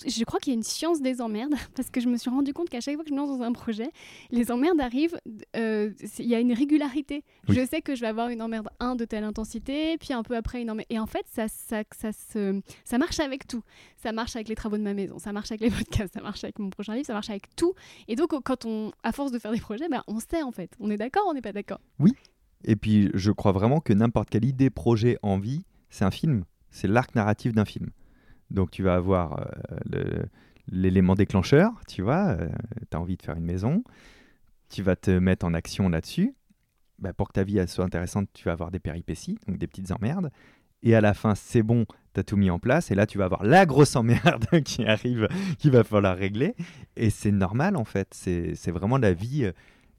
je crois qu'il y a une science des emmerdes parce que je me suis rendu compte qu'à chaque fois que je me lance dans un projet, les emmerdes arrivent, euh, il y a une régularité. Je sais que je vais avoir une emmerde 1 de telle intensité, puis un peu après une emmerde. Et en fait, ça, ça, ça, se, ça marche avec tout. Ça marche avec les travaux de ma maison, ça marche avec les podcasts, ça marche avec mon prochain livre, ça marche avec tout. Et donc, quand on, à force de faire des projets, ben, on sait en fait. On est d'accord, on n'est pas d'accord. Oui. Et puis, je crois vraiment que n'importe quelle idée, projet, envie, c'est un film. C'est l'arc narratif d'un film. Donc, tu vas avoir euh, l'élément déclencheur, tu vois, euh, tu as envie de faire une maison, tu vas te mettre en action là-dessus. Bah, pour que ta vie soit intéressante, tu vas avoir des péripéties, donc des petites emmerdes et à la fin c'est bon, tu as tout mis en place, et là tu vas avoir la grosse emmerde qui arrive, qu'il va falloir régler, et c'est normal en fait, c'est vraiment la vie, euh,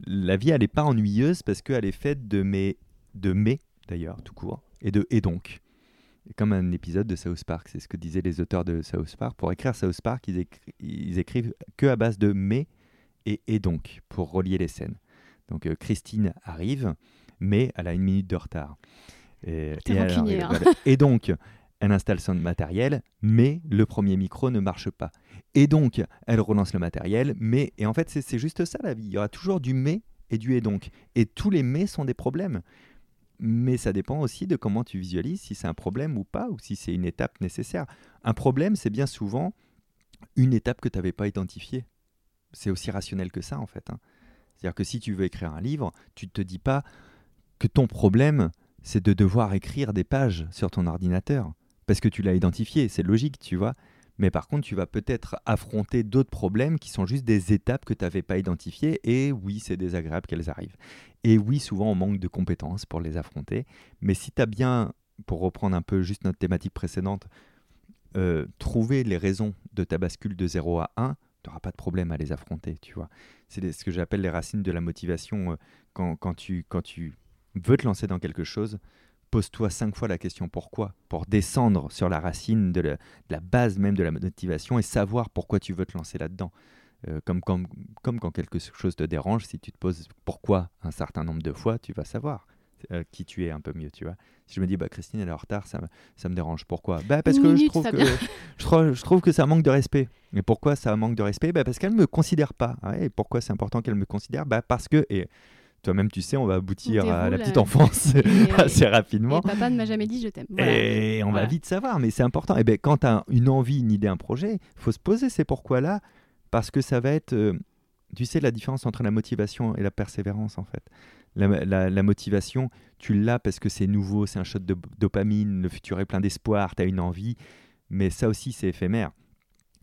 la vie elle n'est pas ennuyeuse parce qu'elle est faite de mais, de mais d'ailleurs, tout court, et de et donc. Comme un épisode de South Park, c'est ce que disaient les auteurs de South Park. Pour écrire South Park, ils, ils écrivent que à base de mais et et donc, pour relier les scènes. Donc euh, Christine arrive, mais elle a une minute de retard. Et, hein. et, donc, elle installe son matériel, mais le premier micro ne marche pas. Et donc, elle relance le matériel, mais... Et en fait, c'est juste ça la vie. Il y aura toujours du mais et du et donc. Et tous les mais sont des problèmes. Mais ça dépend aussi de comment tu visualises, si c'est un problème ou pas, ou si c'est une étape nécessaire. Un problème, c'est bien souvent une étape que tu n'avais pas identifiée. C'est aussi rationnel que ça, en fait. Hein. C'est-à-dire que si tu veux écrire un livre, tu ne te dis pas que ton problème, c'est de devoir écrire des pages sur ton ordinateur. Parce que tu l'as identifié, c'est logique, tu vois. Mais par contre, tu vas peut-être affronter d'autres problèmes qui sont juste des étapes que tu n'avais pas identifiées. Et oui, c'est désagréable qu'elles arrivent. Et oui, souvent, on manque de compétences pour les affronter. Mais si tu as bien, pour reprendre un peu juste notre thématique précédente, euh, trouvé les raisons de ta bascule de 0 à 1, tu n'auras pas de problème à les affronter, tu vois. C'est ce que j'appelle les racines de la motivation. Euh, quand, tu veux te lancer dans quelque chose, pose-toi cinq fois la question pourquoi, pour descendre sur la racine de la, base même de la motivation et savoir pourquoi tu veux te lancer là-dedans. Euh, comme, comme, comme, quand quelque chose te dérange, si tu te poses pourquoi un certain nombre de fois, tu vas savoir euh, qui tu es un peu mieux, tu vois. Si je me dis, bah, Christine, elle est en retard, ça, ça me dérange. Pourquoi? Bah, Parce que je, trouve que, je, trouve, je, trouve que ça manque de respect. Et pourquoi ça manque de respect? Bah, Parce qu'elle ne me considère pas. et pourquoi c'est important qu'elle me considère? Bah, Parce que, et toi-même, tu sais, on va aboutir à la petite enfance assez rapidement. Et papa ne m'a jamais dit je t'aime. Et on va vite savoir, mais c'est important. Et ben, quand tu as une envie, une idée, un projet, il faut se poser ces pourquoi-là, parce que ça va être, euh, tu sais, la différence entre la motivation et la persévérance, en fait. La, motivation, tu l'as parce que c'est nouveau, c'est un shot de dopamine, le futur est plein d'espoir, tu as une envie, mais ça aussi, c'est éphémère.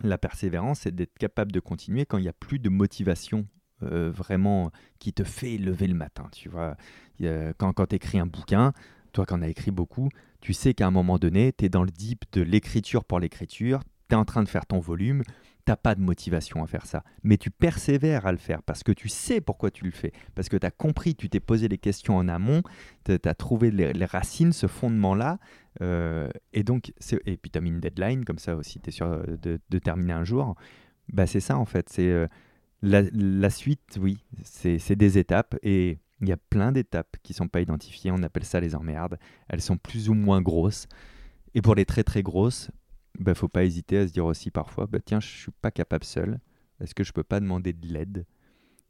La persévérance, c'est d'être capable de continuer quand il n'y a plus de motivation vraiment qui te fait lever le matin. Tu vois, quand, quand tu écris un bouquin, toi qui en as écrit beaucoup, tu sais qu'à un moment donné, tu es dans le deep de l'écriture pour l'écriture, tu es en train de faire ton volume, t'as pas de motivation à faire ça, mais tu persévères à le faire parce que tu sais pourquoi tu le fais, parce que tu as compris, tu t'es posé les questions en amont, tu as trouvé les, racines, ce fondement-là, euh, et donc, et puis tu as mis une deadline, comme ça aussi, tu es sûr de, de, terminer un jour. Bah, c'est ça en fait, c'est euh, la, suite, oui, c'est des étapes et il y a plein d'étapes qui ne sont pas identifiées. On appelle ça les emmerdes. Elles sont plus ou moins grosses. Et pour les très très grosses, il bah, ne faut pas hésiter à se dire aussi parfois, bah, tiens, je ne suis pas capable seul. Est-ce que je ne peux pas demander de l'aide?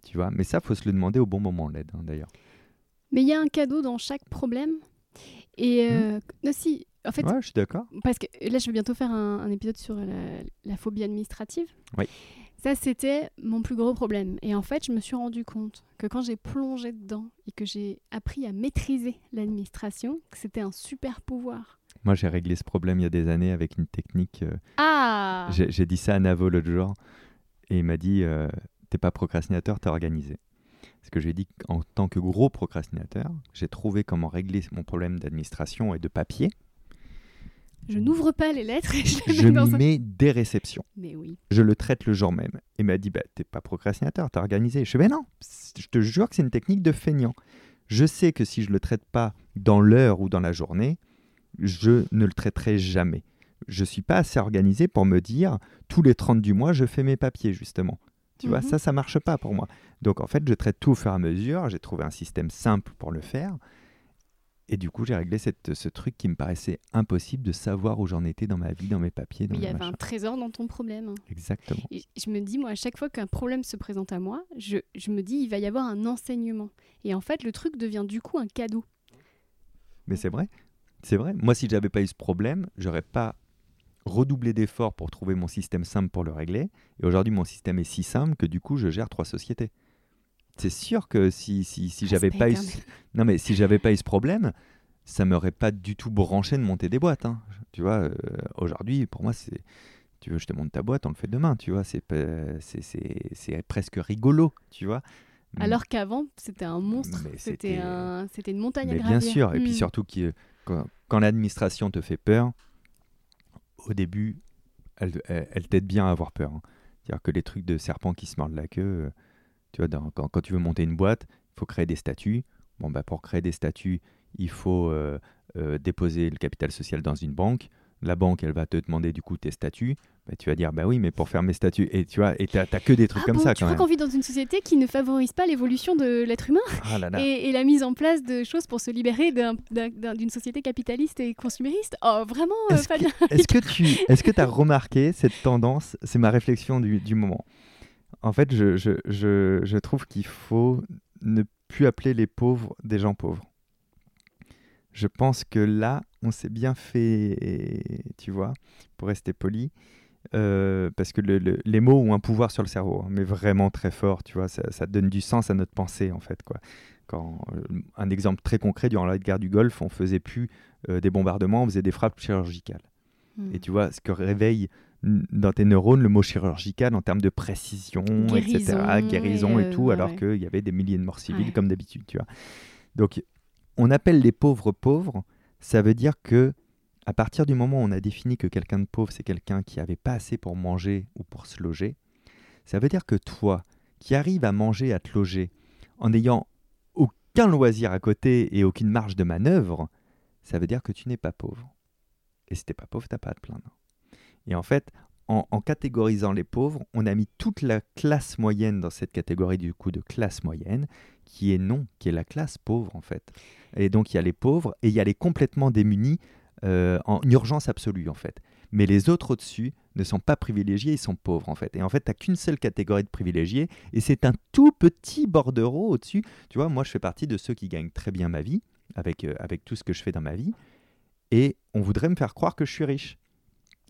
Tu vois? Mais ça, faut se le demander au bon moment, l'aide, hein, d'ailleurs. Mais il y a un cadeau dans chaque problème. Et euh, non, si, en fait, Ouais, je suis d'accord. parce que là, je vais bientôt faire un, un épisode sur la, la phobie administrative. Oui. Ça, c'était mon plus gros problème. Et en fait, je me suis rendu compte que quand j'ai plongé dedans et que j'ai appris à maîtriser l'administration, que c'était un super pouvoir. Moi, j'ai réglé ce problème il y a des années avec une technique. euh, Ah J'ai dit ça à Navo l'autre jour et il m'a dit euh, T'es pas procrastinateur, t'es organisé. Parce que j'ai dit qu'en tant que gros procrastinateur, j'ai trouvé comment régler mon problème d'administration et de papier. Je n'ouvre pas les lettres et je les Je mets dans un... mets des réceptions. Mais oui. Je le traite le jour même. Il m'a dit bah, T'es pas procrastinateur, t'es organisé. Je fais Mais non, je te jure que c'est une technique de feignant. Je sais que si je le traite pas dans l'heure ou dans la journée, je ne le traiterai jamais. Je suis pas assez organisé pour me dire tous les 30 du mois, je fais mes papiers, justement. Tu vois, Mhm. ça, ça marche pas pour moi. Donc en fait, je traite tout au fur et à mesure. J'ai trouvé un système simple pour le faire. Et du coup, j'ai réglé cette- ce truc qui me paraissait impossible de savoir où j'en étais dans ma vie, dans mes papiers, dans Il y avait un trésor dans ton problème. Exactement. Et je me dis, moi, à chaque fois qu'un problème se présente à moi, je, je me dis, il va y avoir un enseignement. Et en fait, le truc devient du coup un cadeau. Mais c'est vrai, c'est vrai. Moi, si j'avais pas eu ce problème, j'aurais pas redoublé d'efforts pour trouver mon système simple pour le régler. Et aujourd'hui, mon système est si simple que du coup, je gère trois sociétés. C'est sûr que si, si, si j'avais pas eu ce... non mais si j'avais pas eu ce problème, ça m'aurait pas du tout branché de monter des boîtes. hein. Tu vois, euh, aujourd'hui, pour moi, c'est tu veux, je te monte ta boîte, on le fait demain. Tu vois, c'est c'est c'est- c'est presque rigolo. Tu vois. Alors qu'avant, c'était un monstre. Mais C'était c'était- un... c'était une montagne à gravir. bien sûr, et puis Hmm. surtout euh, quand, quand l'administration te fait peur, au début, elle, elle, elle t'aide bien à avoir peur. hein. C'est-à-dire que les trucs de serpent qui se mordent la queue, euh, tu vois, dans- quand, quand tu veux monter une boîte, il faut créer des statuts. Bon, bah, pour créer des statuts, il faut euh, euh, déposer le capital social dans une banque. La banque, elle va te demander du coup tes statuts. Bah, tu vas dire, bah oui, mais pour faire mes statuts, et tu vois, et t'as t'as que des trucs Ah comme bon, ça tu quand crois même. qu'on vit dans une société qui ne favorise pas l'évolution de l'être humain Ah là là. et, et la mise en place de choses pour se libérer d'un- d'un- d'un- d'une société capitaliste et consumériste? Oh, vraiment, euh, Est-ce que- Fabien Est-ce que tu est-ce que as remarqué cette tendance? C'est ma réflexion du, du moment. En fait, je, je, je, je trouve qu'il faut ne plus appeler les pauvres des gens pauvres. Je pense que là, on s'est bien fait, tu vois, pour rester poli, euh, parce que le- le- les mots ont un pouvoir sur le cerveau, hein, mais vraiment très fort, tu vois, ça, ça donne du sens à notre pensée, en fait, quoi. Quand, euh, un exemple très concret, durant la guerre du Golfe, on faisait plus euh, des bombardements, on faisait des frappes chirurgicales. Hmm. Et tu vois, ce que réveille dans tes neurones le mot chirurgical en termes de précision, etc., Guérison, guérison et, et, tout, ouais, alors ouais. qu'il y avait des milliers de morts civiles Ouais. comme d'habitude, tu vois. Donc, on appelle les pauvres pauvres, ça veut dire que à partir du moment où on a défini que quelqu'un de pauvre, c'est quelqu'un qui avait pas assez pour manger ou pour se loger, ça veut dire que toi, qui arrives à manger, à te loger, en n'ayant aucun loisir à côté et aucune marge de manœuvre, ça veut dire que tu n'es pas pauvre. Et si t'es pas pauvre, t'as pas à te plaindre. Et en fait, en, catégorisant les pauvres, on a mis toute la classe moyenne dans cette catégorie du coup de classe moyenne, qui est non, qui est la classe pauvre en fait. Et donc il y a les pauvres et il y a les complètement démunis euh, en urgence absolue en fait. Mais les autres au-dessus ne sont pas privilégiés, ils sont pauvres en fait. Et en fait, tu qu'une seule catégorie de privilégiés et c'est un tout petit bordereau au-dessus. Tu vois, moi je fais partie de ceux qui gagnent très bien ma vie avec, euh, avec tout ce que je fais dans ma vie. Et on voudrait me faire croire que je suis riche.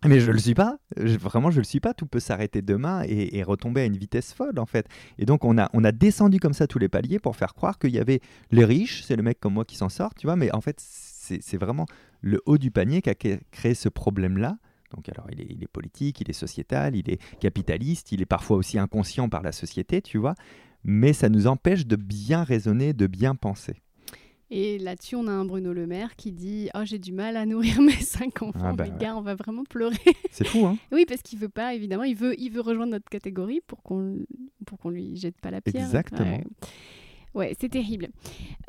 Mais je le suis pas. Vraiment, je le suis pas. Tout peut s'arrêter demain et, et retomber à une vitesse folle, en fait. Et donc, on a, on a descendu comme ça tous les paliers pour faire croire qu'il y avait les riches, c'est le mec comme moi qui s'en sort, tu vois. Mais en fait, c'est vraiment le haut du panier qui a cré- créé ce problème-là. Donc, alors, il est, il est politique, il est sociétal, il est capitaliste, il est parfois aussi inconscient par la société, tu vois. Mais ça nous empêche de bien raisonner, de bien penser. Et là-dessus, on a un Bruno Le Maire qui dit Oh, j'ai du mal à nourrir mes cinq enfants. Ah bah mais ouais. gars, on va vraiment pleurer. C'est fou, hein oui, parce qu'il veut pas, évidemment, il veut, il veut rejoindre notre catégorie pour qu'on pour qu'on lui jette pas la pierre. Exactement. Ouais. Ouais, c'est terrible.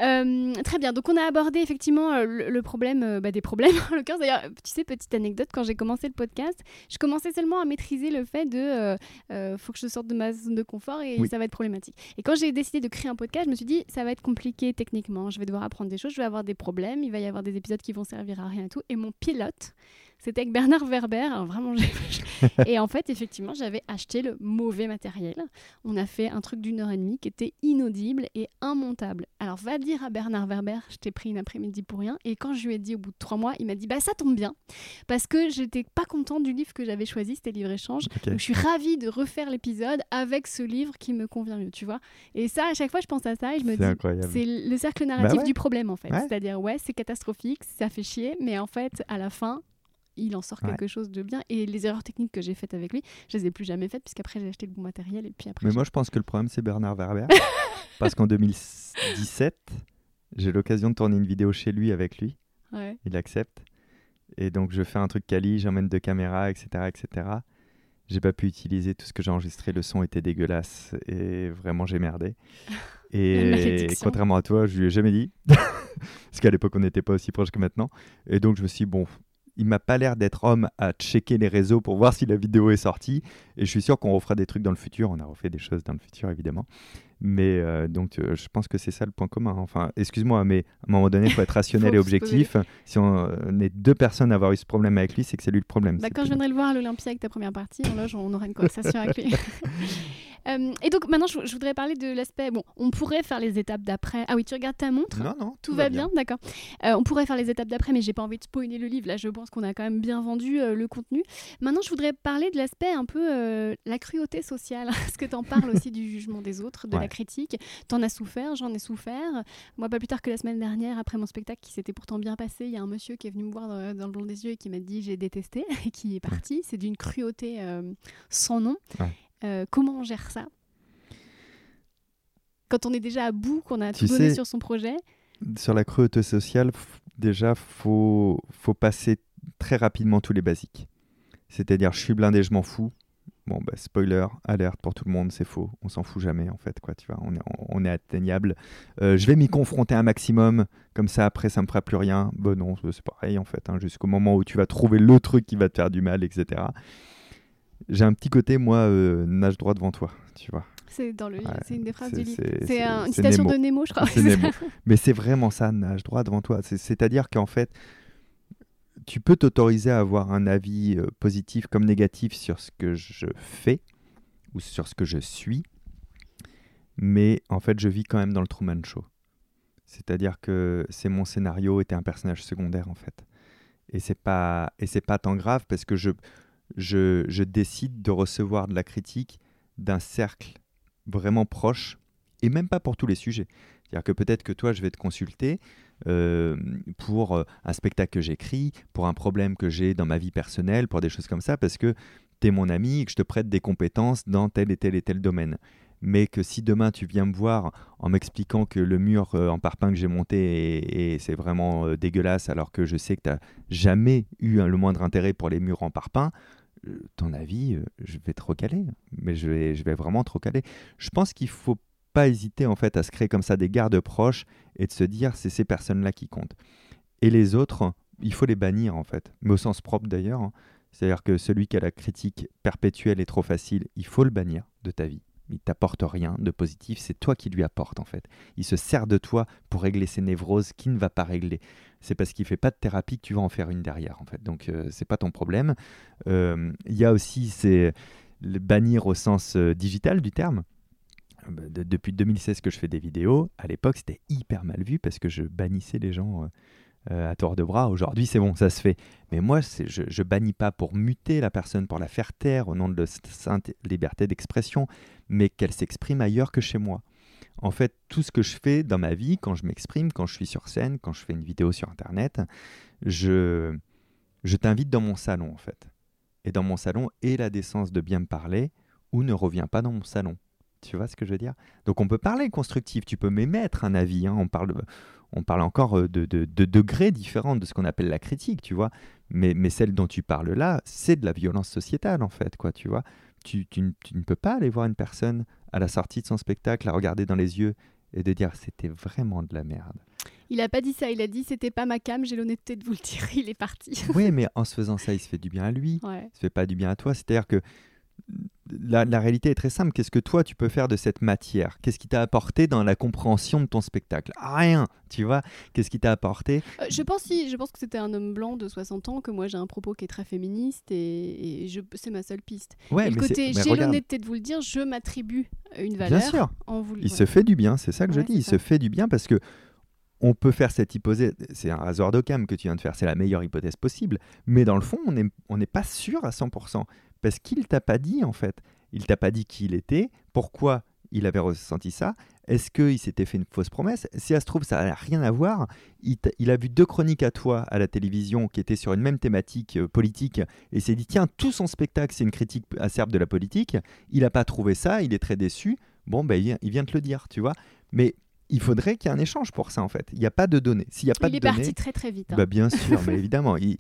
Euh, très bien, donc on a abordé effectivement euh, le, le problème euh, bah, des problèmes. En l'occurrence, d'ailleurs, tu sais, petite anecdote, quand j'ai commencé le podcast, je commençais seulement à maîtriser le fait de euh, euh, faut que je sorte de ma zone de confort et Oui. ça va être problématique. Et quand j'ai décidé de créer un podcast, je me suis dit ça va être compliqué techniquement, je vais devoir apprendre des choses, je vais avoir des problèmes, il va y avoir des épisodes qui vont servir à rien et tout. Et mon pilote, C'était avec Bernard Werber. Alors vraiment, et en fait, effectivement, j'avais acheté le mauvais matériel. On a fait un truc d'une heure et demie qui était inaudible et immontable. Alors, va dire à Bernard Werber, je t'ai pris une après-midi pour rien. Et quand je lui ai dit au bout de trois mois, il m'a dit Bah, ça tombe bien. Parce que j'étais pas contente du livre que j'avais choisi, c'était Livre-Échange. Donc, je suis ravie de refaire l'épisode avec ce livre qui me convient mieux, tu vois. Et ça, à chaque fois, je pense à ça et je me dis C'est le cercle narratif bah du problème, en fait. C'est-à-dire, ouais, c'est catastrophique, ça fait chier, mais en fait, à la fin, il en sort quelque chose de bien. Et les erreurs techniques que j'ai faites avec lui, je les ai plus jamais faites, puisqu'après j'ai acheté le bon matériel. Et puis après, Mais moi, je pense que le problème, c'est Bernard Werber. parce qu'en 2017, j'ai l'occasion de tourner une vidéo chez lui avec lui. Il accepte. Et donc, je fais un truc quali, j'emmène deux caméras, etc. etc. J'ai pas pu utiliser tout ce que j'ai enregistré, le son était dégueulasse et vraiment j'ai merdé. Et contrairement à toi, je lui ai jamais dit. Parce qu'à l'époque, on n'était pas aussi proche que maintenant. Et donc, je me suis dit, bon, il m'a pas l'air d'être homme à checker les réseaux pour voir si la vidéo est sortie. Et je suis sûr qu'on refera des trucs dans le futur. On a refait des choses dans le futur, évidemment. Mais euh, donc, euh, je pense que c'est ça le point commun. Enfin, excuse-moi, mais à un moment donné, il faut être rationnel et objectif. Si on, est deux personnes à avoir eu ce problème avec lui, c'est que c'est lui le problème. Bah, quand je viendrai le voir à l'Olympia avec ta première partie, en loge, on aura une conversation avec lui. Euh, et donc maintenant, je, voudrais parler de l'aspect. Bon, on pourrait faire les étapes d'après. Ah oui, tu regardes ta montre? Non, non. Tout, va bien, d'accord. Euh, on pourrait faire les étapes d'après, mais j'ai pas envie de spoiler le livre. Là, je pense qu'on a quand même bien vendu euh, le contenu. Maintenant, je voudrais parler de l'aspect un peu la cruauté sociale. Parce que tu en parles aussi du jugement des autres, de la critique? Tu en as souffert, j'en ai souffert. Moi, pas plus tard que la semaine dernière, après mon spectacle qui s'était pourtant bien passé, il y a un monsieur qui est venu me voir dans, le blanc des yeux et qui m'a dit j'ai détesté et qui est parti. C'est d'une cruauté sans nom. Comment on gère ça? Quand on est déjà à bout, qu'on a tout donné sur son projet? Sur la cruauté sociale, déjà, faut, faut passer très rapidement tous les basiques. C'est-à-dire, je suis blindé, je m'en fous. Bon, bah, spoiler, alerte pour tout le monde, c'est faux. On s'en fout jamais, en fait. Quoi, tu vois, on, est, on est atteignable. Euh, je vais m'y confronter un maximum. Comme ça, après, ça me fera plus rien. Bon, non, c'est pareil, en fait. Hein, jusqu'au moment où tu vas trouver le truc qui va te faire du mal, etc. J'ai un petit côté, moi, euh, nage droit devant toi, tu vois. C'est dans le c'est une des phrases du livre. C'est une citation de Nemo, je crois. Mais c'est vraiment ça, nage droit devant toi. C'est-à-dire qu'en fait, tu peux t'autoriser à avoir un avis euh, positif comme négatif sur ce que je fais ou sur ce que je suis, mais en fait, je vis quand même dans le Truman Show. C'est-à-dire que c'est mon scénario et un personnage secondaire en fait. Et c'est pas et c'est pas tant grave parce que je, je décide de recevoir de la critique d'un cercle vraiment proche, et même pas pour tous les sujets. C'est-à-dire que peut-être que toi, je vais te consulter euh, pour euh, un spectacle que j'écris, pour un problème que j'ai dans ma vie personnelle, pour des choses comme ça, parce que tu es mon ami et que je te prête des compétences dans tel et tel et tel domaine. Mais que si demain tu viens me voir en m'expliquant que le mur euh, en parpaing que j'ai monté et, c'est vraiment dégueulasse alors que je sais que tu n'as jamais eu le moindre intérêt pour les murs en parpaing, ton avis, euh, je vais te recaler, mais je vais, vraiment te recaler. Je pense qu'il faut pas hésiter en fait à se créer comme ça des gardes proches et de se dire c'est ces personnes-là qui comptent. Et les autres, il faut les bannir en fait, mais au sens propre d'ailleurs. Hein. C'est-à-dire que celui qui a la critique perpétuelle et trop facile, il faut le bannir de ta vie. Il t'apporte rien de positif, c'est toi qui lui apporte en fait. Il se sert de toi pour régler ses névroses qui ne va pas régler c'est parce qu'il fait pas de thérapie que tu vas en faire une derrière en fait. Donc euh, c'est pas ton problème. Euh, il y a aussi c'est bannir au sens euh, digital du terme. Bah, depuis 2016 que je fais des vidéos, à l'époque c'était hyper mal vu parce que je bannissais les gens à tort de bras. Aujourd'hui c'est bon, ça se fait. Mais moi je, je bannis pas pour muter la personne, pour la faire taire au nom de la sainte liberté d'expression, mais qu'elle s'exprime ailleurs que chez moi. En fait, tout ce que je fais dans ma vie, quand je m'exprime, quand je suis sur scène, quand je fais une vidéo sur Internet, je, je t'invite dans mon salon, en fait. Et dans mon salon, aie la décence de bien me parler ou ne reviens pas dans mon salon. Tu vois ce que je veux dire? Donc on peut parler constructif, tu peux m'émettre un avis. Hein. on, parle, on parle encore euh, de, de, degrés différents de ce qu'on appelle la critique, tu vois. Mais, mais celle dont tu parles là, c'est de la violence sociétale, en fait, quoi, tu vois. Tu, tu, tu, ne peux pas aller voir une personne à la sortie de son spectacle, la regarder dans les yeux et de dire c'était vraiment de la merde. Il a pas dit ça, il a dit c'était pas ma cam, j'ai l'honnêteté de vous le dire, il est parti. oui, mais en se faisant ça, il se fait du bien à lui, ouais. il se fait pas du bien à toi. C'est-à-dire que la, la réalité est très simple. Qu'est-ce que toi, tu peux faire de cette matière? Qu'est-ce qui t'a apporté dans la compréhension de ton spectacle? Rien, tu vois Qu'est-ce qui t'a apporté? Euh, je pense si, je pense que c'était un homme blanc de 60 ans, que moi j'ai un propos qui est très féministe et, et je, c'est ma seule piste. Ouais, et le côté, j'ai l'honnêteté de vous le dire, je m'attribue une valeur Bien sûr, en vous il ouais. se fait du bien, c'est ça que je dis. Il ça. se fait du bien parce que on peut faire cette hypothèse. C'est un rasoir d'Occam que tu viens de faire, c'est la meilleure hypothèse possible. Mais dans le fond, on n'est on n'est pas sûr à 100%. Parce qu'il t'a pas dit, en fait. Il t'a pas dit qui il était, pourquoi il avait ressenti ça. Est-ce qu'il s'était fait une fausse promesse Si ça se trouve, ça n'a rien à voir. Il, a vu deux chroniques à toi à la télévision qui étaient sur une même thématique euh, politique et s'est dit tiens, tout son spectacle, c'est une critique acerbe de la politique. Il n'a pas trouvé ça, il est très déçu. Bon, ben, il, vient, il vient te le dire, tu vois. Mais il faudrait qu'il y ait un échange pour ça, en fait. Il n'y a pas de données. S'il a pas Il de est données, parti très très vite. hein. bah, bien sûr, mais évidemment. il-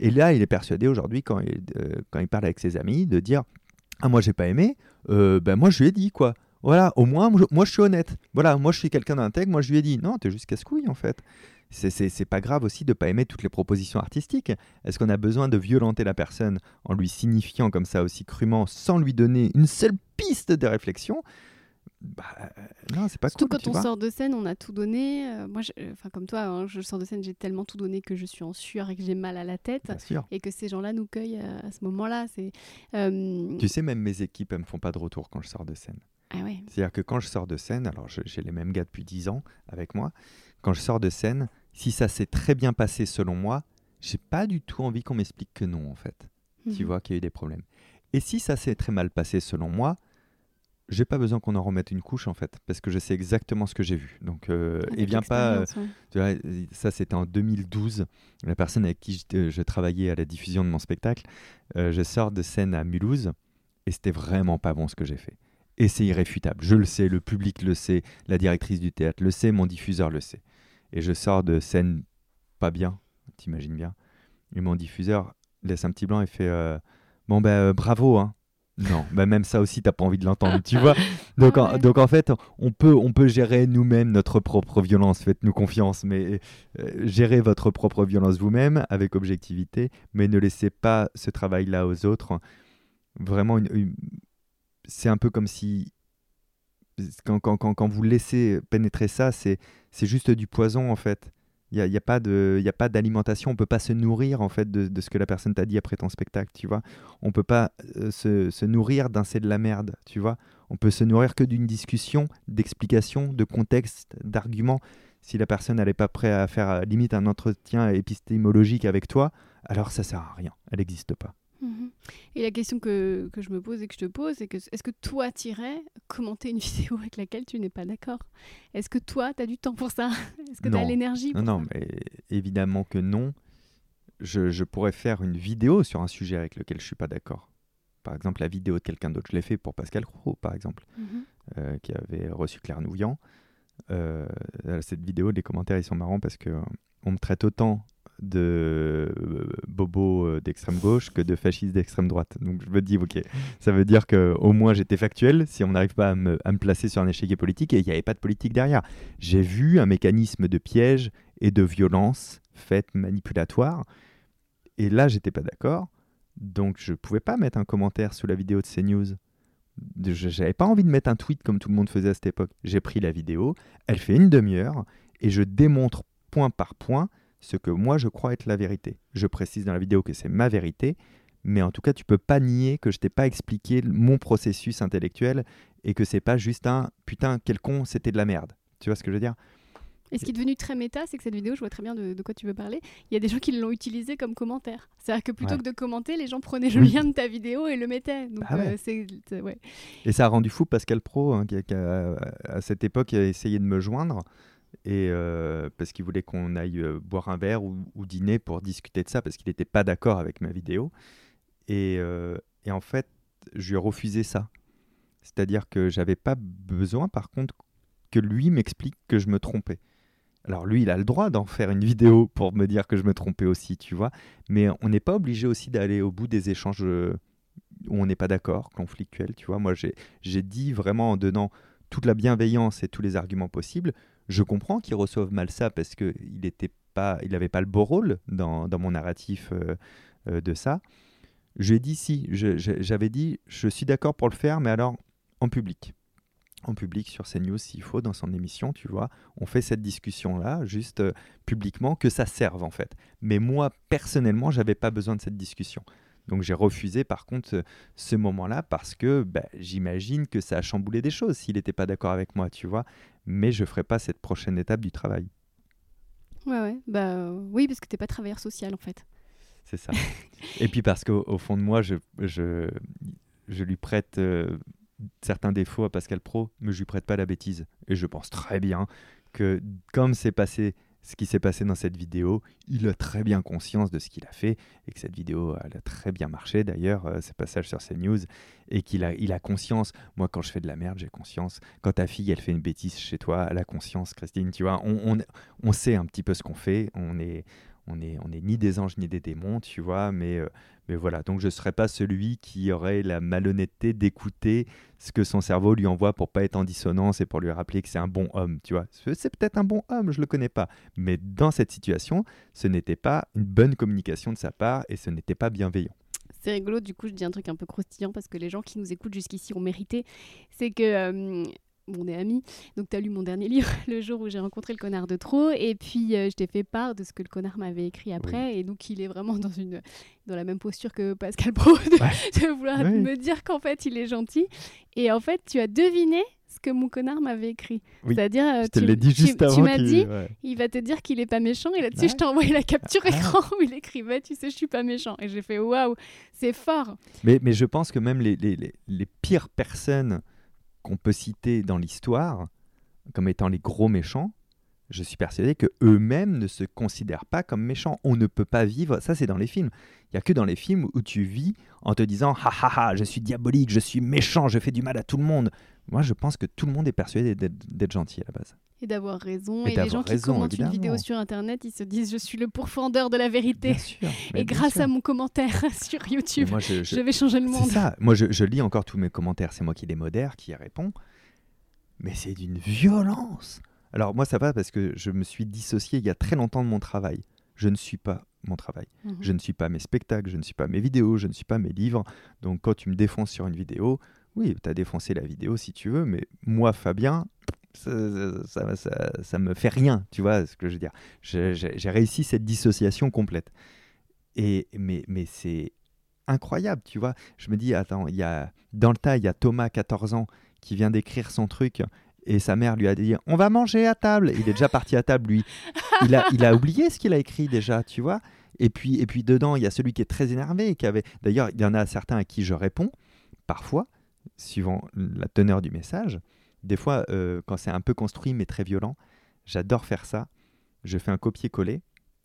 Et là, il est persuadé aujourd'hui, quand, il- euh, quand il parle avec ses amis, de dire Ah, moi, j'ai pas aimé, euh, ben, moi, je lui ai dit, quoi. Voilà, au moins, moi, je- suis honnête. Voilà, moi, je suis quelqu'un d'intègre, moi, je lui ai dit Non, t'es juste casse-couille, en fait. C'est pas grave aussi de pas aimer toutes les propositions artistiques. Est-ce qu'on a besoin de violenter la personne en lui signifiant comme ça aussi crûment, sans lui donner une seule piste de réflexion? Bah, euh, Non, c'est pas Surtout cool. quand on vois. sort de scène, on a tout donné. Euh, moi, euh, enfin comme toi, hein, je sors de scène, j'ai tellement tout donné que je suis en sueur et que j'ai mal à la tête. Et que ces gens-là nous cueillent à ce moment-là. C'est. euh, Tu sais, même mes équipes, elles me font pas de retour quand je sors de scène. Ah ouais. C'est-à-dire que quand je sors de scène, alors j'ai les mêmes gars depuis 10 ans avec moi, quand je sors de scène, si ça s'est très bien passé selon moi, j'ai pas du tout envie qu'on m'explique que non, en fait. Tu Mhm. vois qu'il y a eu des problèmes. Et si ça s'est très mal passé selon moi, j'ai pas besoin qu'on en remette une couche, en fait, parce que je sais exactement ce que j'ai vu. Donc, euh, et viens pas. euh, ça, c'était en 2012. La personne avec qui je, je travaillais à la diffusion de mon spectacle, euh, je sors de scène à Mulhouse et c'était vraiment pas bon ce que j'ai fait. Et c'est irréfutable. Je le sais, le public le sait, la directrice du théâtre le sait, mon diffuseur le sait. Et je sors de scène pas bien, t'imagines bien. Et mon diffuseur laisse un petit blanc et fait euh, Bon, ben bravo, hein. Non, bah même ça aussi, t'as pas envie de l'entendre, tu vois. Donc, Ah en, ouais. donc en fait, on peut, on peut gérer nous-mêmes notre propre violence, faites-nous confiance, mais euh, gérez votre propre violence vous-même avec objectivité, mais ne laissez pas ce travail-là aux autres. Vraiment, une- une- c'est un peu comme si quand, quand, quand, quand vous laissez pénétrer ça, c'est c'est juste du poison en fait. Il n'y a, a pas d'alimentation, on peut pas se nourrir en fait de, ce que la personne t'a dit après ton spectacle, tu vois. On peut pas euh, se, nourrir d'un c'est de la merde, tu vois. On peut se nourrir que d'une discussion, d'explications, de contexte, d'arguments. Si la personne n'est pas prête à faire euh, limite un entretien épistémologique avec toi, alors ça sert à rien, elle n'existe pas. Mhm. Et la question que, que je me pose et que je te pose, c'est que est-ce que toi, t'irais commenter une vidéo avec laquelle tu n'es pas d'accord? Est-ce que toi, tu as du temps pour ça? Est-ce que tu as l'énergie Non, non, mais évidemment que non. Je, je pourrais faire une vidéo sur un sujet avec lequel je suis pas d'accord. Par exemple, la vidéo de quelqu'un d'autre. Je l'ai fait pour Pascal Cro, par exemple, Mhm. euh, qui avait reçu Claire Nouvian. Euh, cette vidéo, les commentaires, ils sont marrants parce que euh, on me traite autant de euh, bobo euh, d'extrême gauche que de fasciste d'extrême droite. Donc je me dis, ok, ça veut dire que au moins j'étais factuel si on n'arrive pas à me, à me placer sur un échiquier politique et il n'y avait pas de politique derrière. J'ai vu un mécanisme de piège et de violence faite manipulatoire et là j'étais pas d'accord. Donc je pouvais pas mettre un commentaire sous la vidéo de CNews. J'avais pas envie de mettre un tweet comme tout le monde faisait à cette époque. J'ai pris la vidéo, elle fait une demi-heure et je démontre point par point ce que moi je crois être la vérité. Je précise dans la vidéo que c'est ma vérité, mais en tout cas tu peux pas nier que je t'ai pas expliqué mon processus intellectuel et que c'est pas juste un putain quel con c'était de la merde. Tu vois ce que je veux dire? Et ce qui est devenu très méta, c'est que cette vidéo, je vois très bien de, de quoi tu veux parler. Il y a des gens qui l'ont utilisée comme commentaire. C'est-à-dire que plutôt Ouais. que de commenter, les gens prenaient le lien de ta vidéo et le mettaient. Donc ouais. euh, ouais. Et ça a rendu fou Pascal Pro, hein, qui, a- qui a, à cette époque a essayé de me joindre, et euh, parce qu'il voulait qu'on aille euh, boire un verre ou, dîner pour discuter de ça, parce qu'il n'était pas d'accord avec ma vidéo. Et, euh, et en fait, je lui ai refusé ça. C'est-à-dire que j'avais pas besoin, par contre, que lui m'explique que je me trompais. Alors lui, il a le droit d'en faire une vidéo pour me dire que je me trompais aussi, tu vois. Mais on n'est pas obligé aussi d'aller au bout des échanges où on n'est pas d'accord, conflictuels, tu vois. Moi, j'ai dit vraiment en donnant toute la bienveillance et tous les arguments possibles. Je comprends qu'ils reçoivent mal ça parce qu'il n'avait pas, il avait pas le beau rôle dans, mon narratif euh, euh, de ça. Je lui ai dit si, j'avais dit je suis d'accord pour le faire, mais alors en public. En public sur CNews s'il faut, dans son émission, tu vois. On fait cette discussion-là, juste euh, publiquement, que ça serve en fait. Mais moi, personnellement, j'avais pas besoin de cette discussion. Donc j'ai refusé par contre ce moment-là parce que bah, j'imagine que ça a chamboulé des choses s'il n'était pas d'accord avec moi, tu vois. Mais je ferai pas cette prochaine étape du travail. Ouais, ouais. Bah euh, oui, parce que t'es pas travailleur social en fait. C'est ça. Et puis parce qu'au au fond de moi, je, je, je lui prête euh, certains défauts à Pascal Pro, mais je lui prête pas la bêtise. Et je pense très bien que comme c'est passé ce qui s'est passé dans cette vidéo, il a très bien conscience de ce qu'il a fait et que cette vidéo a très bien marché d'ailleurs, euh, ce passage sur CNews, et qu'il a, il a conscience. Moi, quand je fais de la merde, j'ai conscience. Quand ta fille, elle fait une bêtise chez toi, elle a conscience, Christine. Tu vois, on, on sait un petit peu ce qu'on fait. On est, on est, on est ni des anges ni des démons, tu vois, mais, euh, mais voilà. Donc je ne serais pas celui qui aurait la malhonnêteté d'écouter ce que son cerveau lui envoie pour pas être en dissonance et pour lui rappeler que c'est un bon homme, tu vois. C'est peut-être un bon homme, je le connais pas, mais dans cette situation, ce n'était pas une bonne communication de sa part et ce n'était pas bienveillant. C'est rigolo, du coup, je dis un truc un peu croustillant parce que les gens qui nous écoutent jusqu'ici ont mérité. C'est que. euh, on est amis, donc tu as lu mon dernier livre le jour où j'ai rencontré le connard de trop, et puis euh, je t'ai fait part de ce que le connard m'avait écrit après, et donc il est vraiment dans, une, dans la même posture que Pascal Pro, de, de vouloir me dire qu'en fait il est gentil, et en fait tu as deviné ce que mon connard m'avait écrit. Oui, C'est-à-dire, euh, tu- tu- juste tu avant. m'as dit, ouais. il va te dire qu'il est pas méchant et là-dessus Ouais. je t'ai envoyé la capture Ah. écran où il écrivait tu sais je suis pas méchant et j'ai fait waouh c'est fort Mais, mais je pense que même les, les- les- les pires personnes qu'on peut citer dans l'histoire comme étant les gros méchants, je suis persuadé que eux-mêmes ne se considèrent pas comme méchants. On ne peut pas vivre, ça c'est dans les films. Il y a que dans les films où tu vis en te disant ha ha ha, je suis diabolique, je suis méchant, je fais du mal à tout le monde. Moi, je pense que tout le monde est persuadé d'être gentil à la base. et d'avoir raison Et et, les d'avoir gens qui raison, commentent une évidemment. vidéo sur internet ils se disent je suis le pourfendeur de la vérité Bien sûr. et grâce sûr. à mon commentaire sur YouTube moi, je- je- je vais changer le C'est monde ça. Moi, je, je lis encore tous mes commentaires. C'est moi qui les modère, qui y réponds. Mais c'est d'une violence. Alors, moi, ça va parce que je me suis dissocié il y a très longtemps de mon travail. Je ne suis pas mon travail. Mhm. Je ne suis pas mes spectacles, je ne suis pas mes vidéos, je ne suis pas mes livres. Donc, quand tu me défonces sur une vidéo, oui, tu as défoncé la vidéo si tu veux, mais moi, Fabien, ça, ça, ça, ça me fait rien, tu vois ce que je veux dire. J'ai réussi cette dissociation complète. Et, mais mais c'est incroyable, tu vois. Je me dis, attends, il y a, dans le tas, il y a Thomas, 14 ans, qui vient d'écrire son truc. Et sa mère lui a dit On va manger à table. Il est déjà parti à table, lui. Il a, il a oublié ce qu'il a écrit déjà, tu vois. Et puis, et puis dedans, il y a celui qui est très énervé. et Qui avait... D'ailleurs, il y en a certains à qui je réponds, parfois, suivant la teneur du message. Des fois, euh, quand c'est un peu construit mais très violent, j'adore faire ça. Je fais un copier-coller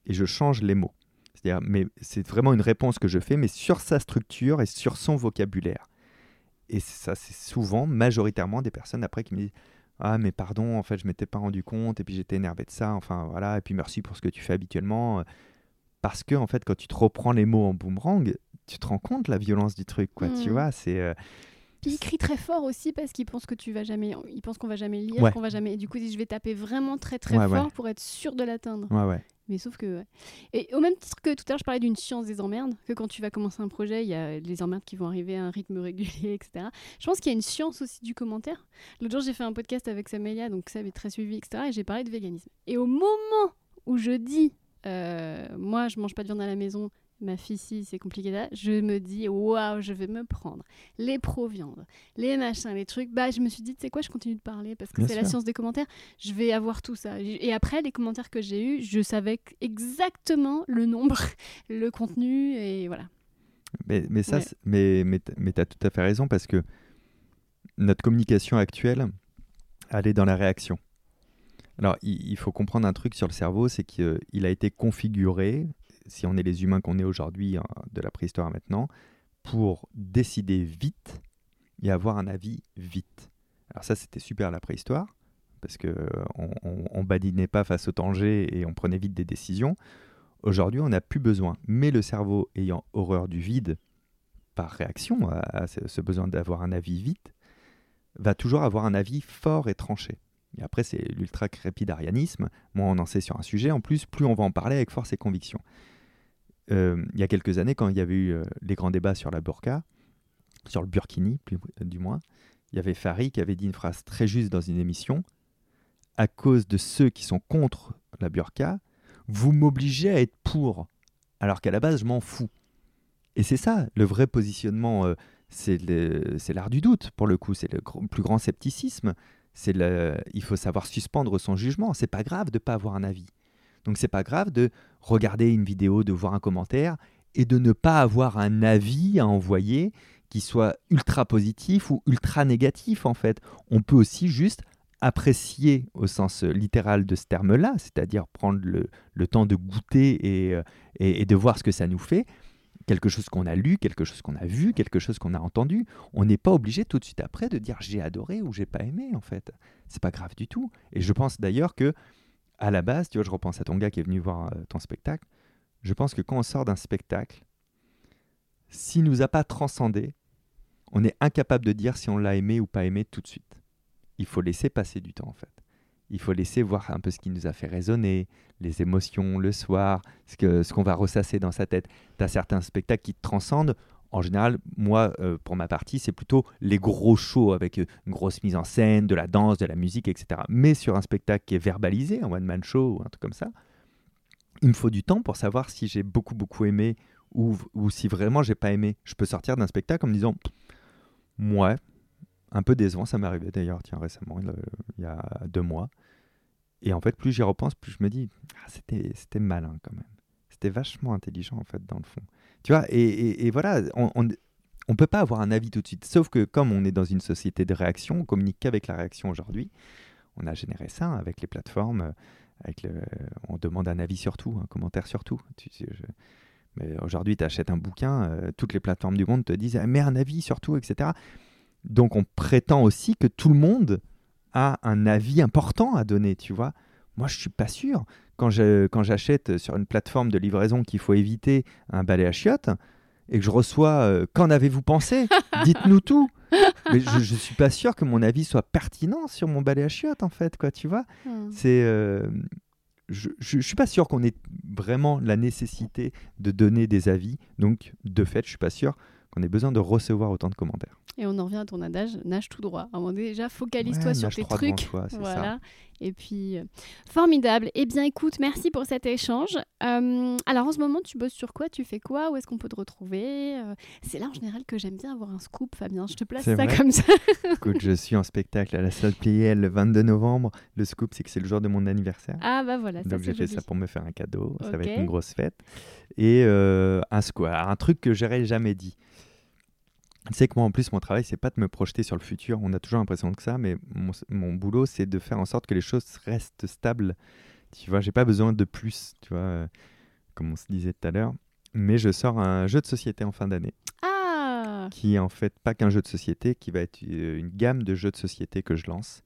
et je change les mots. C'est-à-dire, mais c'est vraiment une réponse que je fais, mais sur sa structure et sur son vocabulaire. Et ça, c'est souvent, majoritairement, des personnes après qui me disent Ah, mais pardon, en fait, je m'étais pas rendu compte, et puis j'étais énervé de ça, enfin voilà, et puis merci pour ce que tu fais habituellement. Parce que, en fait, quand tu te reprends les mots en boomerang, tu te rends compte la violence du truc, quoi, tu Mm. vois, c'est. euh, Puis il crie très fort aussi parce qu'il pense que tu vas jamais il pense qu'on va jamais lire Ouais. qu'on va jamais et du coup il dit je vais taper vraiment très très Ouais, ouais. fort pour être sûr de l'atteindre Ouais, ouais. Mais sauf que. Et au même titre que tout à l'heure, je parlais d'une science des emmerdes, que quand tu vas commencer un projet, il y a les emmerdes qui vont arriver à un rythme régulier, etc. Je pense qu'il y a une science aussi du commentaire. L'autre jour, j'ai fait un podcast avec Samelia, donc ça avait très suivi, etc. Et j'ai parlé de véganisme. Et au moment où je dis, euh, moi, je mange pas de viande à la maison, ma fille, si, c'est compliqué là, je me dis, waouh, je vais me prendre les pro-viandes, les machins, les trucs. Bah, je me suis dit, tu sais quoi, je continue de parler parce que c'est la science des commentaires. Je vais avoir tout ça. Et après, les commentaires que j'ai eus, je savais exactement le nombre, le contenu, et voilà. Mais, mais ça, Ouais. mais, mais, t- mais tu as tout à fait raison parce que notre communication actuelle, elle est dans la réaction. Alors, il, il faut comprendre un truc sur le cerveau, c'est qu'il a été configuré, si on est les humains qu'on est aujourd'hui, hein, de la préhistoire maintenant, pour décider vite et avoir un avis vite. Alors ça, c'était super la préhistoire, parce qu'on on, badinait pas face au danger et on prenait vite des décisions. Aujourd'hui, on n'a plus besoin. Mais le cerveau ayant horreur du vide, par réaction à, ce besoin d'avoir un avis vite, va toujours avoir un avis fort et tranché. Et après, c'est l'ultra-crépidarianisme. Moins on en sait sur un sujet, en plus, plus on va en parler avec force et conviction. Euh, il y a quelques années, quand il y avait eu euh, les grands débats sur la burqa, sur le burkini, plus, du moins, il y avait Farid qui avait dit une phrase très juste dans une émission à cause de ceux qui sont contre la burqa, vous m'obligez à être pour, alors qu'à la base, je m'en fous. Et c'est ça, le vrai positionnement, euh, c'est l'art du doute, pour le coup, c'est le plus grand scepticisme. Il faut savoir suspendre son jugement. C'est pas grave de pas avoir un avis. Donc c'est pas grave de regarder une vidéo, de voir un commentaire et de ne pas avoir un avis à envoyer qui soit ultra positif ou ultra négatif en fait. On peut aussi juste apprécier au sens littéral de ce terme-là, c'est-à-dire prendre le, temps de goûter euh, et, et, de voir ce que ça nous fait, quelque chose qu'on a lu, quelque chose qu'on a vu, quelque chose qu'on a entendu. On n'est pas obligé tout de suite après de dire j'ai adoré ou j'ai pas aimé en fait. C'est pas grave du tout. Et je pense d'ailleurs que à la base, tu vois, je repense à ton gars qui est venu voir euh, ton spectacle. Je pense que quand on sort d'un spectacle, s'il nous a pas transcendé, on est incapable de dire si on l'a aimé ou pas aimé tout de suite il faut laisser passer du temps en fait. Il faut laisser voir un peu ce qui nous a fait résonner, les émotions le soir, ce qu'on ce qu'on va ressasser dans sa tête. Tu as certains spectacles qui te transcendent. En général, moi, euh, pour ma partie, c'est plutôt les gros shows avec euh, une grosse mise en scène, de la danse, de la musique, etc. Mais sur un spectacle qui est verbalisé, un one-man show ou un truc comme ça, il me faut du temps pour savoir si j'ai beaucoup, beaucoup aimé ou, si vraiment j'ai pas aimé. Je peux sortir d'un spectacle en me disant, ouais, un peu décevant. Ça m'est arrivé d'ailleurs, tiens, récemment, il y a deux mois. Et en fait, plus j'y repense, plus je me dis, ah, c'était malin quand même. C'était vachement intelligent, en fait, dans le fond. Tu vois, et, et, voilà, on, on, peut pas avoir un avis tout de suite. Sauf que comme on est dans une société de réaction, on communique qu'avec la réaction aujourd'hui. On a généré ça avec les plateformes. Avec le, on demande un avis sur tout, un commentaire sur tout. Mais aujourd'hui, tu achètes un bouquin, euh, toutes les plateformes du monde te disent, mets un avis sur tout, etc. Donc on prétend aussi que tout le monde a un avis important à donner, tu vois. Moi, je suis pas sûr. Quand j'achète sur une plateforme de livraison qu'il faut éviter un balai à chiottes et que je reçois euh, Qu'en avez-vous pensé? Dites-nous tout. Mais je, ne suis pas sûr que mon avis soit pertinent sur mon balai à chiottes, en fait, quoi, tu vois? Hmm. C'est. Euh, je, ne suis pas sûr qu'on ait vraiment la nécessité de donner des avis. Donc, de fait, je suis pas sûr qu'on ait besoin de recevoir autant de commentaires. Et on en revient à ton adage, nage tout droit. À un moment déjà, focalise-toi sur tes trucs. voilà. Et puis, euh, formidable. Eh bien, écoute, merci pour cet échange. Euh, alors, en ce moment, tu bosses sur quoi? Tu fais quoi? Où est-ce qu'on peut te retrouver? Euh, C'est là, en général, que j'aime bien avoir un scoop, Fabien. Je te place ça comme ça. écoute, je suis en spectacle à la salle Pliel le 22 novembre. Le scoop, c'est que c'est le jour de mon anniversaire. Ah, bah voilà. Donc, j'ai fait ça pour me faire un cadeau. Ça va être une grosse fête. Et un square, un truc que j'aurais jamais dit. Tu sais que moi, en plus, mon travail, c'est pas de me projeter sur le futur. On a toujours l'impression que ça, mais mon, boulot, c'est de faire en sorte que les choses restent stables. Tu vois, j'ai pas besoin de plus, tu vois, euh, comme on se disait tout à l'heure. Mais je sors un jeu de société en fin d'année. Ah Qui est en fait pas qu'un jeu de société, qui va être euh, une gamme de jeux de société que je lance.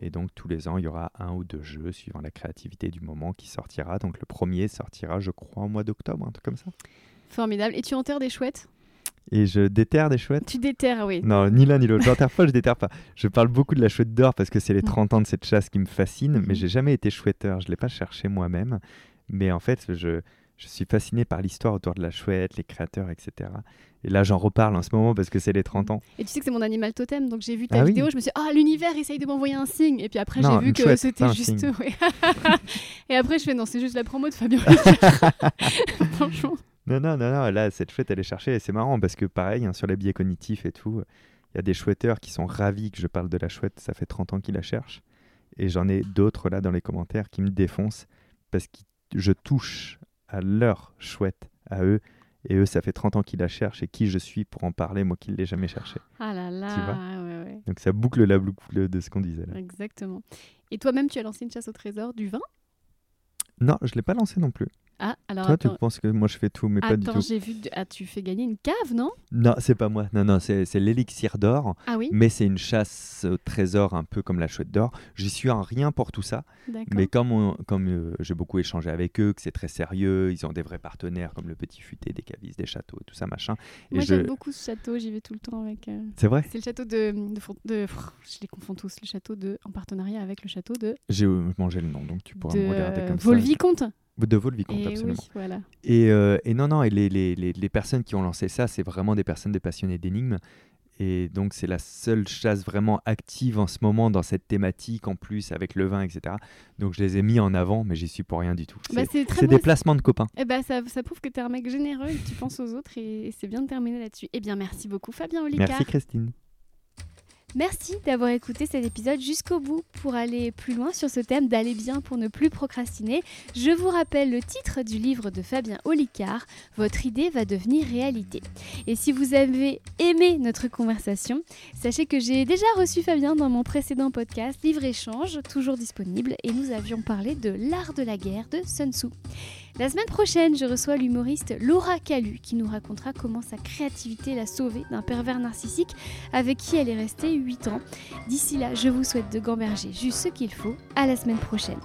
Et donc, tous les ans, il y aura un ou deux jeux, suivant la créativité du moment, qui sortira. Donc, le premier sortira, je crois, au mois d'octobre, un truc comme ça. Formidable. Et tu enterres des chouettes? Et je déterre des chouettes. Tu déterres, oui. Non, ni l'un ni l'autre. J'enterre pas, je déterre pas. Je parle beaucoup de la chouette d'or parce que c'est les 30 mm. ans de cette chasse qui me fascine, mais mm-hmm. j'ai jamais été chouetteur. Je l'ai pas cherché moi-même. Mais en fait, je, je suis fasciné par l'histoire autour de la chouette, les créateurs, etc. Et là, j'en reparle en ce moment parce que c'est les 30 ans. Et tu sais que c'est mon animal totem, donc j'ai vu ta ah vidéo, je me suis dit, ah, l'univers essaye de m'envoyer un signe. Et puis après, j'ai vu que c'était juste. et après, je fais, non, c'est juste la promo de Fabien. Franchement. Non, non, non, non, là, cette chouette, elle est cherchée. Et c'est marrant parce que, pareil, hein, sur les biais cognitifs et tout, il y a des chouetteurs qui sont ravis que je parle de la chouette. Ça fait 30 ans qu'ils la cherchent. Et j'en ai d'autres là dans les commentaires qui me défoncent parce que je touche à leur chouette, à eux. Et eux, ça fait 30 ans qu'ils la cherchent. Et qui je suis pour en parler, moi qui ne l'ai jamais cherché. Ah là là, tu vois ouais, ouais. Donc ça boucle la boucle de ce qu'on disait là. Exactement. Et toi-même, tu as lancé une chasse au trésor du vin? Non, je ne l'ai pas lancé non plus. Ah, alors. Toi, tu penses que moi je fais tout, mais pas du tout. Attends, j'ai vu. Ah, tu fais gagner une cave, non? Non, c'est pas moi. Non, non, c'est l'élixir d'or. Ah oui? Mais c'est une chasse au trésor un peu comme la chouette d'or. J'y suis en rien pour tout ça. Mais comme, comme euh, j'ai beaucoup échangé avec eux, que c'est très sérieux, ils ont des vrais partenaires comme le Petit Futé, des cavistes, des châteaux, tout ça, machin. moi, j'aime beaucoup ce château, j'y vais tout le temps avec. Euh, c'est vrai? C'est le château de, de, Je les confonds tous. Le château de. En partenariat avec le château de. J'ai mangé le nom, donc tu pourras me regarder comme ça. Volvicomte De vos le vicomte, Et absolument. oui, voilà. Et, euh, et non, non, et les, les- les- les personnes qui ont lancé ça, c'est vraiment des personnes des passionnés d'énigmes. Et donc, c'est la seule chasse vraiment active en ce moment dans cette thématique, en plus, avec le vin, etc. Donc, je les ai mis en avant, mais j'y suis pour rien du tout. Bah, C'est des placements de copains. Eh ben, ça, ça prouve que tu es un mec généreux et que tu penses aux autres et, et c'est bien de terminer là-dessus. Eh bien, merci beaucoup Fabien Olicard. Merci, Christine. Merci d'avoir écouté cet épisode jusqu'au bout. Pour aller plus loin sur ce thème d'aller bien pour ne plus procrastiner, je vous rappelle le titre du livre de Fabien Olicard, Votre idée va devenir réalité. Et si vous avez aimé notre conversation, sachez que j'ai déjà reçu Fabien dans mon précédent podcast Livre Échange, toujours disponible, et nous avions parlé de l'art de la guerre de Sun Tzu. La semaine prochaine, je reçois l'humoriste Laura Calu qui nous racontera comment sa créativité l'a sauvée d'un pervers narcissique avec qui elle est restée 8 ans. D'ici là, je vous souhaite de gamberger juste ce qu'il faut. À la semaine prochaine.